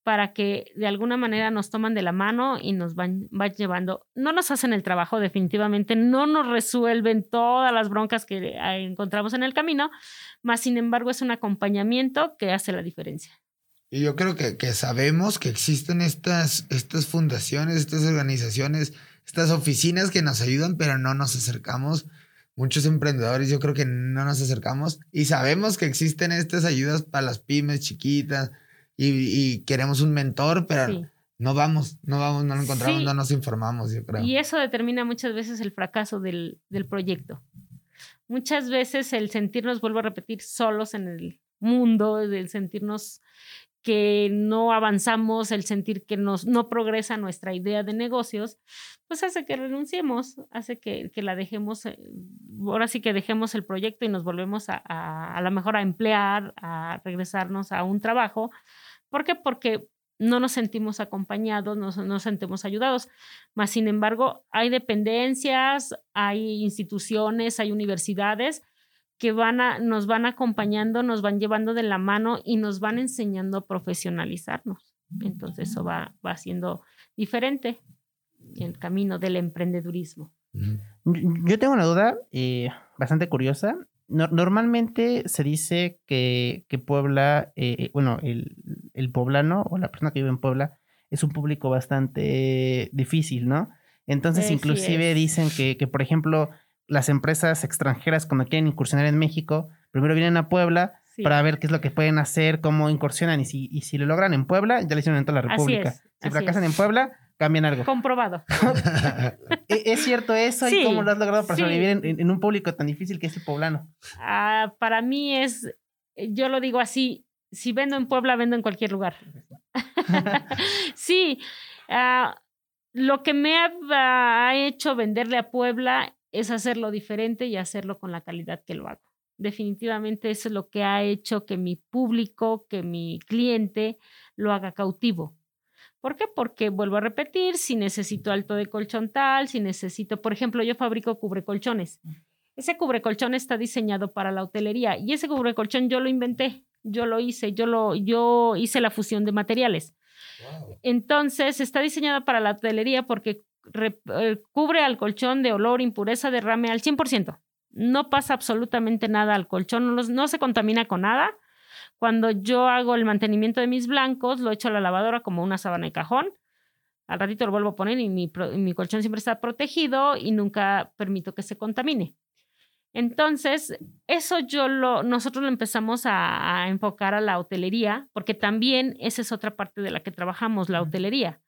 S5: para que de alguna manera nos toman de la mano y nos van, llevando. No nos hacen el trabajo definitivamente, no nos resuelven todas las broncas que encontramos en el camino, más sin embargo es un acompañamiento que hace la diferencia.
S4: Y yo creo que, que sabemos que existen estas, estas fundaciones, estas organizaciones, estas oficinas que nos ayudan, pero no nos acercamos. Muchos emprendedores yo creo que no nos acercamos y sabemos que existen estas ayudas para las pymes chiquitas, y, queremos un mentor, pero no vamos, no vamos, no lo encontramos, no nos informamos, yo creo.
S5: Y eso determina muchas veces el fracaso del, del proyecto. Muchas veces el sentirnos, vuelvo a repetir, solos en el mundo, el sentirnos que no avanzamos, el sentir que nos, no progresa nuestra idea de negocios, pues hace que renunciemos, hace que, que la dejemos, eh, ahora sí que dejemos el proyecto y nos volvemos a, a, a lo mejor a emplear, a regresarnos a un trabajo ¿Por qué? Porque no nos sentimos acompañados, no nos sentimos ayudados. Más sin embargo, hay dependencias, hay instituciones, hay universidades que van a, nos van acompañando, nos van llevando de la mano y nos van enseñando a profesionalizarnos. Entonces eso va, va siendo diferente el camino del emprendedurismo.
S3: Yo tengo una duda eh, bastante curiosa normalmente se dice que, que Puebla, eh, bueno, el, el, poblano o la persona que vive en Puebla es un público bastante difícil, ¿no? Entonces, inclusive dicen que, que, por ejemplo, las empresas extranjeras cuando quieren incursionar en México, primero vienen a Puebla para ver qué es lo que pueden hacer, cómo incursionan y si, y si lo logran en Puebla, ya lo hicieron en toda la República. si fracasan en Puebla, cambian algo.
S5: Comprobado. (laughs)
S3: ¿E-, ¿Es cierto eso? ¿Y cómo lo has logrado para sobrevivir en, un público tan difícil que es el poblano?
S5: Ah, para mí es, yo lo digo así, si vendo en Puebla, vendo en cualquier lugar. (laughs) sí, ah, lo que me ha, hecho venderle a Puebla es hacerlo diferente y hacerlo con la calidad que lo hago. Definitivamente eso es lo que ha hecho que mi público, que mi cliente lo haga cautivo ¿Por qué? Porque vuelvo a repetir, si necesito alto de colchón tal, si necesito, por ejemplo, yo fabrico cubrecolchones. Ese cubrecolchón está diseñado para la hotelería y ese cubrecolchón yo lo inventé, yo lo hice, yo lo yo hice la fusión de materiales. Entonces, está diseñado para la hotelería porque eh, cubre al colchón de olor, impureza, derrame al 100%. No pasa absolutamente nada al colchón, no, no se contamina con nada cuando yo hago el mantenimiento de mis blancos, lo echo a la lavadora como una sábana de cajón. Al ratito lo vuelvo a poner y mi, colchón siempre está protegido y nunca permito que se contamine. Entonces, eso yo lo, nosotros lo empezamos a, a, enfocar a la hotelería, porque también esa es otra parte de la que trabajamos, la hotelería.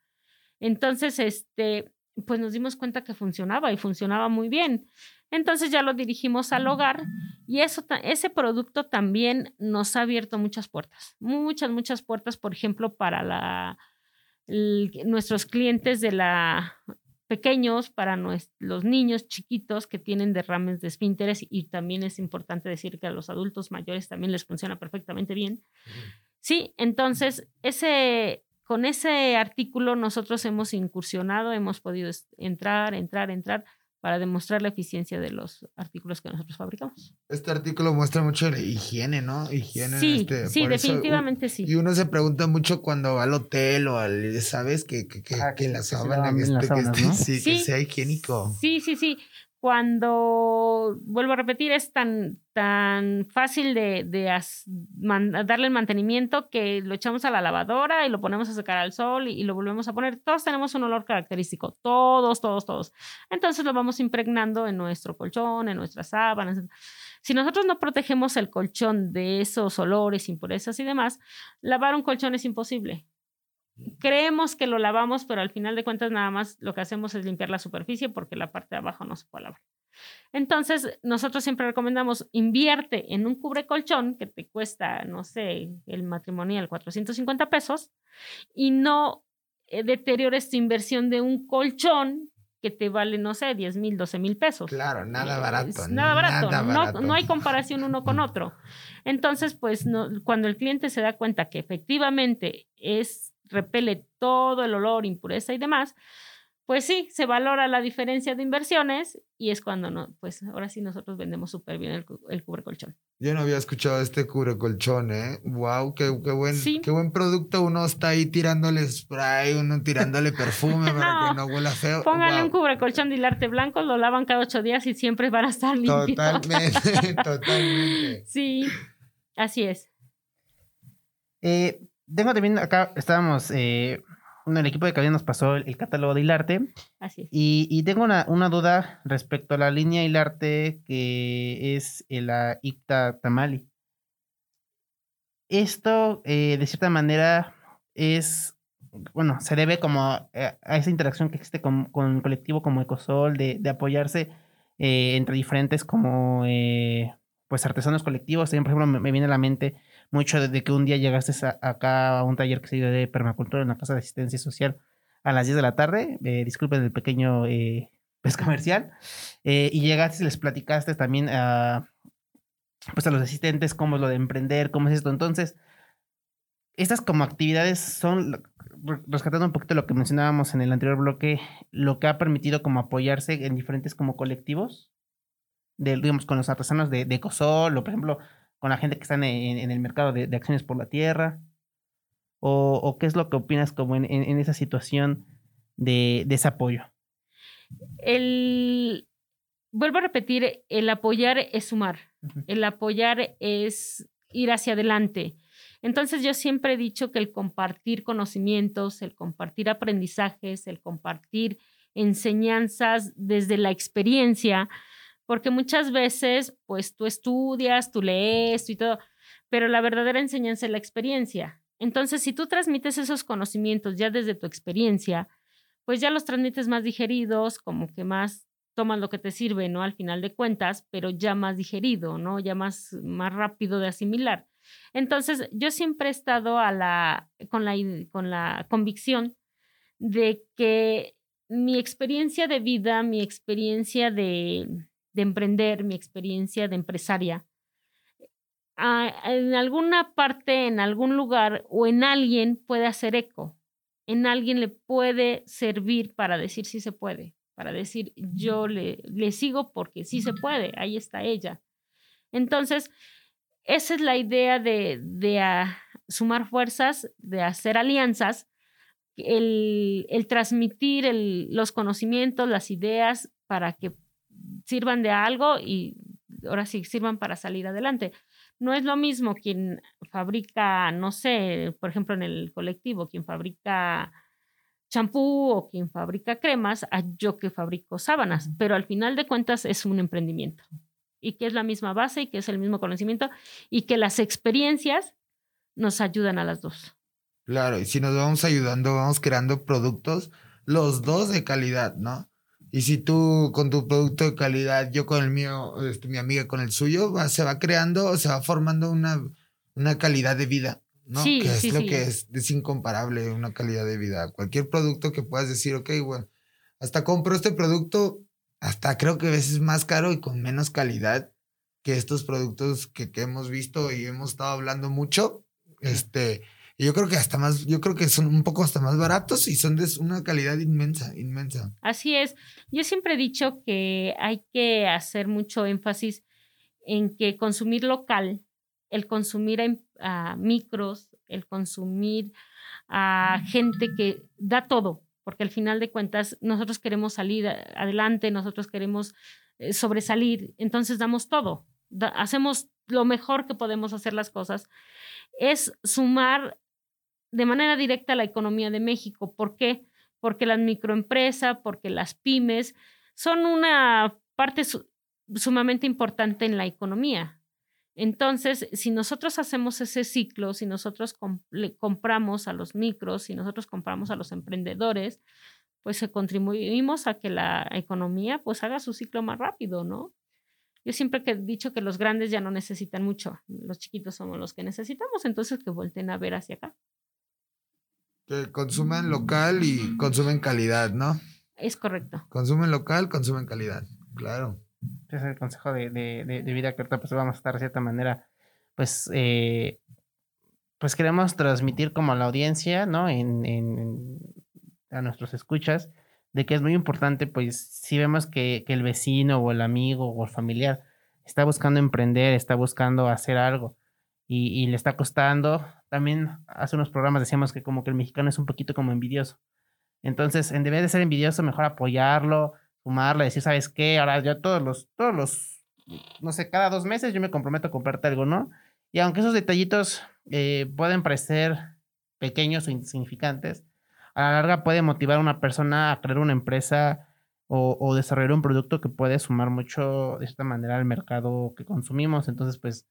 S5: Entonces, este, pues nos dimos cuenta que funcionaba y funcionaba muy bien. Entonces ya lo dirigimos al hogar Y eso, ese producto también nos ha abierto muchas puertas, muchas, muchas puertas, por ejemplo, para la, el- nuestros clientes de la pequeños, para los niños chiquitos que tienen derrames de esfínteres y también es importante decir que a los adultos mayores también les funciona perfectamente bien. Sí, entonces ese con ese artículo nosotros hemos incursionado, hemos podido entrar, entrar, entrar para demostrar la eficiencia de los artículos que nosotros fabricamos.
S4: Este artículo muestra mucho de higiene, ¿no? Higiene. en
S5: Sí,
S4: este,
S5: sí,
S4: por eso, u-
S5: definitivamente sí.
S4: Y uno se pregunta mucho cuando va al hotel o al, ¿sabes? Que, que, que,
S3: Ah,
S4: que
S3: que-
S4: la sábana,
S3: sábanas,
S4: esté-
S3: ¿no?
S4: sí, que sea higiénico.
S5: Sí, sí, sí. Cuando, vuelvo a repetir, es tan, tan fácil de, de darle el mantenimiento que lo echamos a la lavadora y lo ponemos a secar al sol y, y lo volvemos a poner. Todos tenemos un olor característico, todos, todos, todos. Entonces lo vamos impregnando en nuestro colchón, en nuestras sábanas. Si nosotros no protegemos el colchón de esos olores, impurezas y demás, lavar un colchón es imposible creemos que lo lavamos, pero al final de cuentas nada más lo que hacemos es limpiar la superficie porque la parte de abajo no se puede lavar. Entonces, nosotros siempre recomendamos invierte en un cubre colchón que te cuesta, no sé, el matrimonial 450 pesos y no eh, deteriores tu inversión de un colchón que te vale, no sé, 10 mil, 12 mil pesos.
S4: Claro, nada
S5: Eh,
S4: barato.
S5: Nada barato.
S4: nada
S5: no, hay comparación uno con otro. Entonces, pues no, cuando el cliente se da cuenta que efectivamente es repele todo el olor, impureza y demás, pues sí, se valora la diferencia de inversiones y es cuando no, pues ahora sí nosotros vendemos súper bien el, cu- el cubre colchón.
S4: Yo no había escuchado este cubre colchón, ¿eh? Wow, qué, qué buen,
S5: Sí.
S4: qué buen producto. Uno está ahí tirándole spray, uno tirándole perfume (laughs) para
S5: No.
S4: que no huela feo.
S5: Póngale un
S4: Guau,
S5: cubre colchón de hilarte blanco, lo lavan cada ocho días y siempre van a estar limpios.
S4: Totalmente, (laughs) totalmente. (laughs)
S5: Sí, así es.
S3: Eh, tengo también acá, estábamos, eh, bueno, el equipo de cabina nos pasó el, el catálogo de Hilarte
S5: Así es.
S3: y, y tengo una, una duda respecto a la línea Hilarte que es eh, la Icta Tamali. Esto, eh, de cierta manera, es, bueno, se debe como a esa interacción que existe con, con un colectivo como Ecosol, de, de apoyarse eh, entre diferentes como, pues, artesanos colectivos. También, por ejemplo, me, me viene a la mente mucho de, de que un día llegaste a- acá a un taller que se dio de permacultura en la Casa de Asistencia Social a las 10 de la tarde. Eh, disculpen el pequeño eh, pues, comercial. Eh, y llegaste y les platicaste también a, pues, a los asistentes cómo es lo de emprender, cómo es esto. Entonces, estas como actividades son, re- rescatando un poquito lo que mencionábamos en el anterior bloque, lo que ha permitido como apoyarse en diferentes como colectivos, de, digamos, con los artesanos de, de Ecosol, o por ejemplo, con la gente que está en, en el mercado de, de acciones por la tierra, o, o qué es lo que opinas como en, en- en esa situación de, de ese apoyo.
S5: El, vuelvo a repetir, el apoyar es sumar. El apoyar es ir hacia adelante. Entonces yo siempre he dicho que el compartir conocimientos, el compartir aprendizajes, el compartir enseñanzas desde la experiencia, porque muchas veces pues tú estudias, tú lees y todo, pero la verdadera enseñanza es la experiencia. Entonces si tú transmites esos conocimientos ya desde tu experiencia, pues ya los transmites más digeridos, como que más tomas lo que te sirve, ¿no? Al final de cuentas, pero ya más digerido, ¿no? Ya más, más rápido de asimilar. Entonces, yo siempre he estado a la, con, la, con la convicción de que mi experiencia de vida, mi experiencia de, de emprender, mi experiencia de empresaria, ah, en alguna parte, en algún lugar o en alguien puede hacer eco, en alguien le puede servir para decir sí se puede, para decir yo le, le sigo porque sí se puede, ahí está ella. Entonces, esa es la idea de, de ah, sumar fuerzas, de hacer alianzas, el, el transmitir el- los conocimientos, las ideas para que sirvan de algo y ahora sí sirvan para salir adelante. No es lo mismo quien fabrica, no sé, por ejemplo, en el colectivo, quien fabrica champú o quien fabrica cremas, a yo que fabrico sábanas, pero al final de cuentas es un emprendimiento y que es la misma base y que es el mismo conocimiento y que las experiencias nos ayudan a las dos.
S4: Claro, y si nos vamos ayudando, vamos creando productos, los dos de calidad, ¿no? Y si tú con tu producto de calidad, yo con el mío, este, mi amiga con el suyo, va- se va creando, se va formando una, una calidad de vida, ¿no?
S5: Sí,
S4: que es
S5: sí,
S4: lo
S5: sí.
S4: que es, es incomparable, una calidad de vida. Cualquier producto que puedas decir, ok, bueno, hasta compro este producto, hasta creo que a veces más caro y con menos calidad que estos productos que, que hemos visto y hemos estado hablando mucho. Este, y yo creo que hasta más, yo creo que son un poco hasta más baratos y son de una calidad inmensa, inmensa.
S5: Así es. Yo siempre he dicho que hay que hacer mucho énfasis en que consumir local, el consumir a, a micros, el consumir a gente que da todo, porque al final de cuentas nosotros queremos salir adelante, nosotros queremos eh, sobresalir, entonces damos todo, hacemos lo mejor que podemos hacer las cosas, es sumar de manera directa a la economía de México. ¿Por qué? Porque las microempresas, porque las pymes son una parte su- sumamente importante en la economía. Entonces, si nosotros hacemos ese ciclo, si nosotros le compramos a los micros, si nosotros compramos a los emprendedores, pues eh, contribuimos a que la economía pues haga su ciclo más rápido, ¿no? Yo siempre he dicho que los grandes ya no necesitan mucho, los chiquitos somos los que necesitamos, entonces que volten a ver hacia acá.
S4: Que consumen local y consumen calidad, ¿no?
S5: Es correcto.
S4: Consumen local, consumen calidad. Claro.
S3: Ese es el consejo de, de- de- de vida que ahorita pues vamos a estar de cierta manera, pues, eh, pues queremos transmitir como a la audiencia, ¿no? En, en- en- a nuestros escuchas, de que es muy importante, pues, si vemos que, que el vecino o el amigo o el familiar está buscando emprender, está buscando hacer algo y, le está costando, también hace unos programas decíamos que como que el mexicano es un poquito como envidioso. Entonces, en vez de ser envidioso, mejor apoyarlo, sumarle, decir, ¿sabes qué? Ahora yo todos los, todos los, no sé, cada dos meses yo me comprometo a comprarte algo, ¿no? Y aunque esos detallitos eh, pueden parecer pequeños o insignificantes, a la larga puede motivar a una persona a crear una empresa o, o desarrollar un producto que puede sumar mucho de esta manera al mercado que consumimos. Entonces, pues,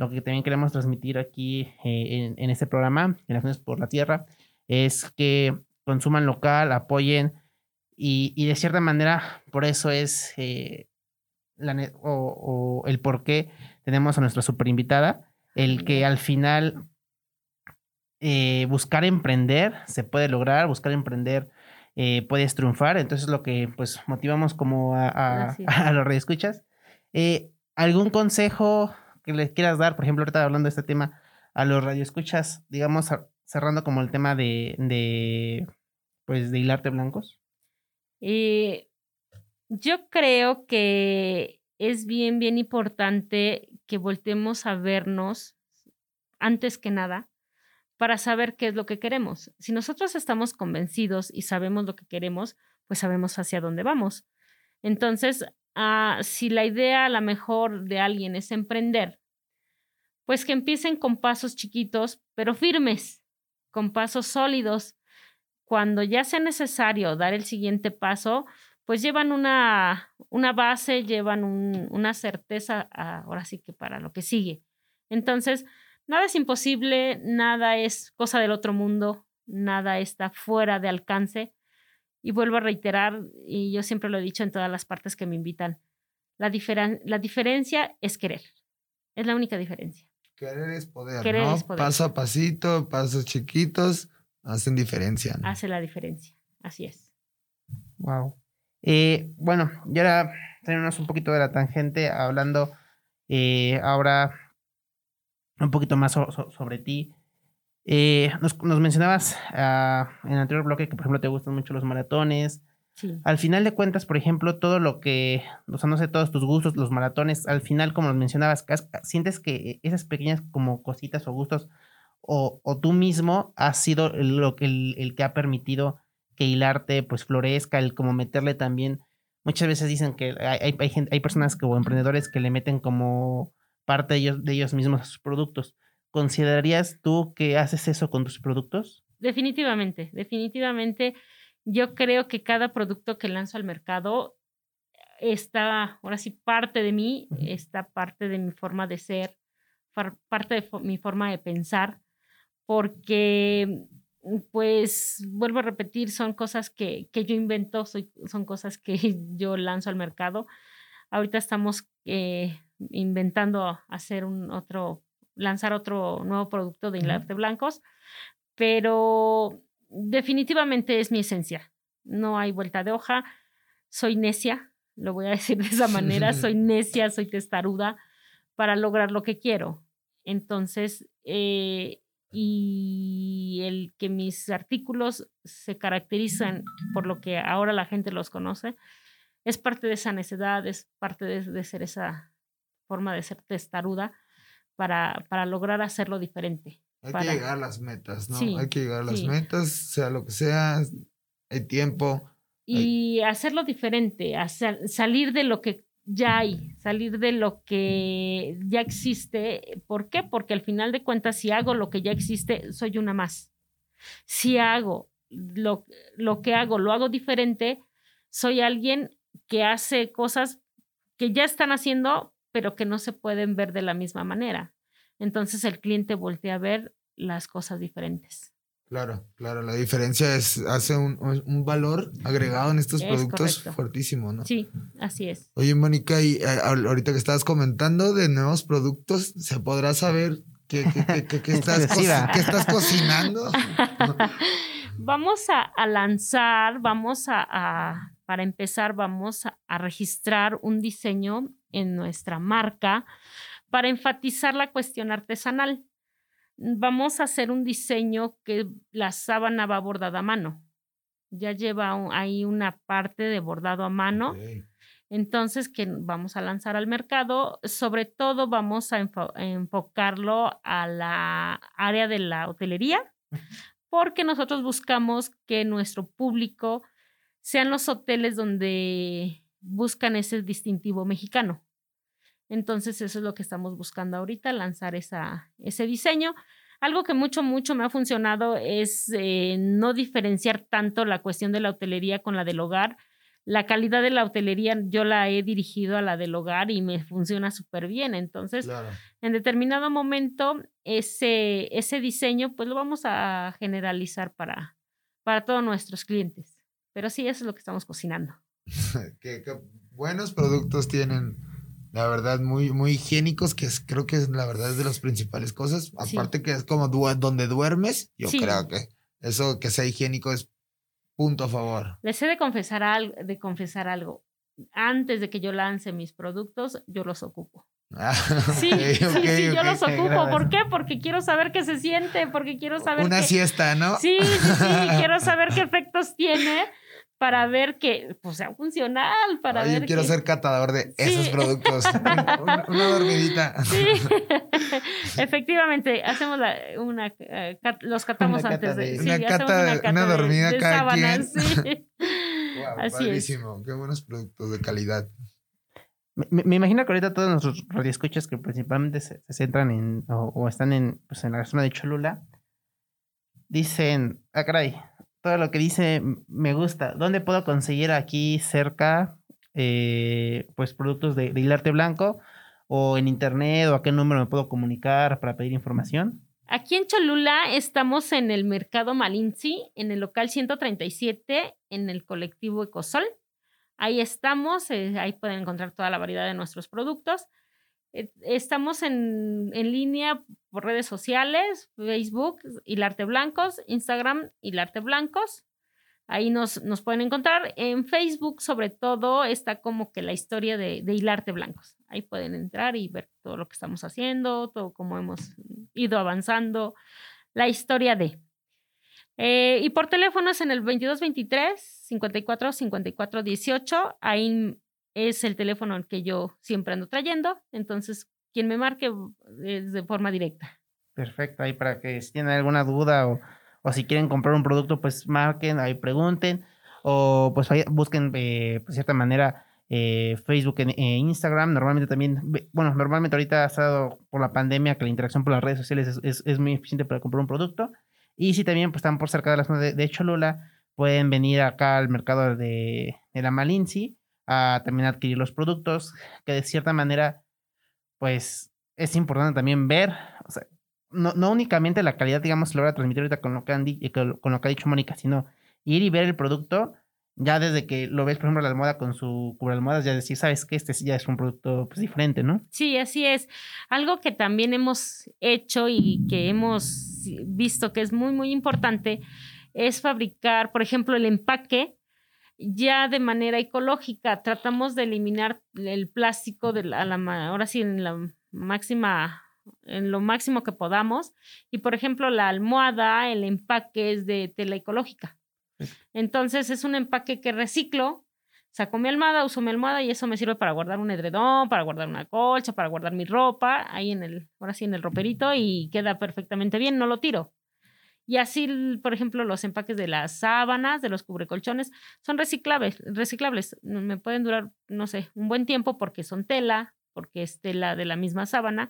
S3: lo que también queremos transmitir aquí eh, en, en este programa, en Acciones por la Tierra, es que consuman local, apoyen y, y de cierta manera, por eso es eh, la o, o el por qué tenemos a nuestra super invitada, el que al final eh, buscar emprender se puede lograr, buscar emprender eh, puedes triunfar, entonces lo que pues motivamos como a, a, (laughs) los radioescuchas. Eh, ¿Algún consejo que les quieras dar, por ejemplo, ahorita hablando de este tema, a los radioescuchas, digamos, cerrando como el tema de, de pues de hilarte blancos?
S5: Eh, yo creo que es bien, bien importante que voltemos a vernos antes que nada para saber qué es lo que queremos. Si nosotros estamos convencidos y sabemos lo que queremos, pues sabemos hacia dónde vamos. Entonces, si la idea a la mejor de alguien es emprender, pues que empiecen con pasos chiquitos, pero firmes, con pasos sólidos. Cuando ya sea necesario dar el siguiente paso, pues llevan una, una base, llevan un- una certeza, ah, ahora sí que para lo que sigue. Entonces, nada es imposible, nada es cosa del otro mundo, nada está fuera de alcance. Y vuelvo a reiterar, y yo siempre lo he dicho en todas las partes que me invitan, la, diferen- la diferencia es querer. Es la única diferencia.
S4: Querer es poder,
S5: Querer
S4: ¿no?
S5: es poder.
S4: Paso a pasito, pasos chiquitos, hacen diferencia. ¿no?
S5: Hace la diferencia. Así es.
S3: Wow. Eh, bueno, y ahora tenemos un poquito de la tangente hablando eh, ahora un poquito más so- so- sobre ti. Eh, nos, nos mencionabas ah, en el anterior bloque que, por ejemplo, te gustan mucho los maratones.
S5: Sí.
S3: Al final de cuentas, por ejemplo, todo lo que, o sea, no sé, todos tus gustos, los maratones, al final, como nos mencionabas, sientes que esas pequeñas como cositas o gustos, o, o tú mismo has sido el, lo que- el, el que ha permitido que hilarte pues florezca, el como meterle también, muchas veces dicen que hay, hay, hay gente- hay personas que, o emprendedores que le meten como parte de ellos, de ellos mismos a sus productos. ¿Considerarías tú que haces eso con tus productos?
S5: Definitivamente, definitivamente. Yo creo que cada producto que lanzo al mercado está, ahora sí, parte de mí, está parte de mi forma de ser, parte de mi forma de pensar, porque pues vuelvo a repetir, son cosas que, que yo invento, soy, son cosas que (laughs) yo lanzo al mercado. Ahorita estamos eh, inventando hacer un otro, lanzar otro nuevo producto de Inlarte Blancos, pero definitivamente es mi esencia. No hay vuelta de hoja. Soy necia, lo voy a (laughs) decir de esa manera, soy (laughs) necia, soy testaruda para lograr lo que quiero. Entonces, eh, y el que mis artículos se caracterizan por lo que ahora la gente los conoce, es parte de esa necesidad, es parte de, ser esa forma de ser testaruda para, para lograr hacerlo diferente.
S4: Hay que llegar a las metas, ¿no? hay que llegar a las metas, sea lo que sea, hay tiempo.
S5: Y hacerlo diferente, hacer, salir de lo que ya hay, salir de lo que ya existe. ¿Por qué? Porque al final de cuentas, si hago lo que ya existe, soy una más. Si hago lo, lo que hago, lo hago diferente, soy alguien que hace cosas que ya están haciendo, pero que no se pueden ver de la misma manera. Entonces el cliente voltea a ver las cosas diferentes.
S4: Claro, claro, la diferencia es, hace un, un valor agregado en estos productos fuertísimo, ¿no?
S5: Sí, así es.
S4: Oye, Mónica, y eh, ahorita que estabas comentando de nuevos productos, ¿se podrá saber qué, qué, qué, (laughs) estás, qué estás, cocinando? (laughs)
S5: vamos a, lanzar, vamos a, para empezar, vamos a registrar un diseño en nuestra marca para enfatizar la cuestión artesanal vamos a hacer un diseño que la sábana va bordada a mano. Ya lleva ahí una parte de bordado a mano. Entonces, que vamos a lanzar al mercado, sobre todo vamos a enfocarlo a la área de la hotelería, porque nosotros buscamos que nuestro público sean los hoteles donde buscan ese distintivo mexicano. Entonces, eso es lo que estamos buscando ahorita, lanzar esa, ese diseño. Algo que mucho, mucho me ha funcionado es eh, no diferenciar tanto la cuestión de la hotelería con la del hogar. La calidad de la hotelería yo la he dirigido a la del hogar y me funciona súper bien. Entonces, en determinado momento, ese, ese diseño, pues lo vamos a generalizar para, para todos nuestros clientes. Pero sí, eso es lo que estamos cocinando. (laughs)
S4: qué buenos productos tienen la verdad, muy, muy higiénicos, que es, creo que es la verdad es de las principales cosas. Aparte que es como donde duermes, yo creo que eso que sea higiénico es punto a favor.
S5: Les he de confesar, algo, de confesar algo. Antes de que yo lance mis productos, yo los ocupo. Ah, (laughs) sí, sí, sí, yo los ocupo. ¿Por qué? Porque quiero saber qué se siente, porque quiero saber.
S4: Una siesta, ¿no?
S5: Sí, sí, sí, (laughs) quiero saber qué efectos tiene para ver que pues, sea funcional, para ver
S4: Yo quiero ser catador de esos productos. (laughs) una, dormidita.
S5: Sí, (laughs) efectivamente, hacemos la, una, eh, los catamos antes de...
S4: una, cata, una, dormida cada quien. Sí. (laughs) Así es. Qué buenos productos de calidad.
S3: Me, imagino que ahorita todos nuestros radioescuchas que principalmente se, centran en o, están en, pues, en la zona de Cholula dicen, ah, caray, todo lo que dice me gusta. ¿Dónde puedo conseguir aquí cerca eh, pues productos de, hilarte blanco? ¿O en internet? ¿O a qué número me puedo comunicar para pedir información?
S5: Aquí en Cholula estamos en el Mercado Malinzi, en el local 137, en el colectivo Ecosol. Ahí estamos, eh, ahí pueden encontrar toda la variedad de nuestros productos. Eh, estamos en, en, línea por redes sociales, Facebook, Hilarte Blancos, Instagram, Hilarte Blancos. Ahí nos, nos pueden encontrar. En Facebook, sobre todo, está como que la historia de, de Hilarte Blancos. Ahí pueden entrar y ver todo lo que estamos haciendo, todo cómo hemos ido avanzando, la historia de. Eh, y por teléfono es en el 2223 54 54 18. Ahí es el teléfono que yo siempre ando trayendo. Entonces, quien me marque es de forma directa.
S3: Perfecto, ahí para que si tienen alguna duda o, o si quieren comprar un producto, pues marquen, ahí pregunten o pues busquen eh, de cierta manera eh, Facebook e Instagram. Normalmente también, bueno, normalmente ahorita ha estado por la pandemia que la interacción por las redes sociales es, es, muy eficiente para comprar un producto. Y si también pues, están por cerca de la zona de, de Cholula, pueden venir acá al mercado de, de la Malinci a también adquirir los productos, que de cierta manera, pues es importante también ver, no, no únicamente la calidad, digamos, logra transmitir ahorita con lo que han con lo que ha dicho Mónica, sino ir y ver el producto, ya desde que lo ves, por ejemplo, la almohada con su cubre almohadas, ya decir, sabes que este ya es un producto pues, diferente, ¿no?
S5: Sí, así es. Algo que también hemos hecho y que hemos visto que es muy, muy importante es fabricar, por ejemplo, el empaque ya de manera ecológica. Tratamos de eliminar el plástico de la, a la ma- ahora sí en la máxima en lo máximo que podamos y por ejemplo la almohada el empaque es de tela ecológica entonces es un empaque que reciclo saco mi almohada, uso mi almohada y eso me sirve para guardar un edredón, para guardar una colcha, para guardar mi ropa, ahí en el, ahora sí en el roperito y queda perfectamente bien, no lo tiro. Y así, por ejemplo, los empaques de las sábanas, de los cubrecolchones, son reciclables, reciclables. Me pueden durar, no sé, un buen tiempo porque son tela, porque es tela de la misma sábana,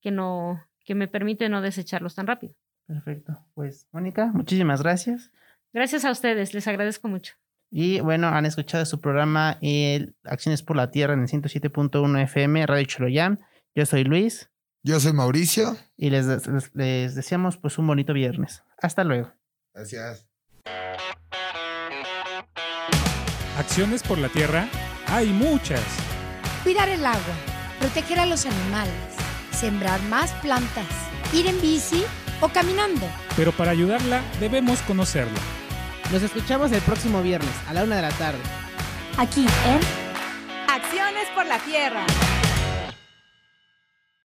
S5: que no, que me permite no desecharlos tan rápido.
S3: Perfecto. Pues, Mónica, muchísimas gracias.
S5: Gracias a ustedes, les agradezco mucho.
S3: Y bueno, han escuchado su programa el Acciones por la Tierra en el 107.1 FM, Radio Choloyán. Yo soy Luis
S4: Yo soy Mauricio.
S3: y les, les, les deseamos pues un bonito viernes. Hasta luego.
S4: Gracias.
S1: Acciones por la tierra hay muchas.
S2: Cuidar el agua, proteger a los animales, sembrar más plantas, ir en bici o caminando.
S1: Pero para ayudarla debemos conocerla.
S3: Nos escuchamos el próximo viernes a la una de la tarde.
S2: Aquí en
S6: Acciones por la tierra.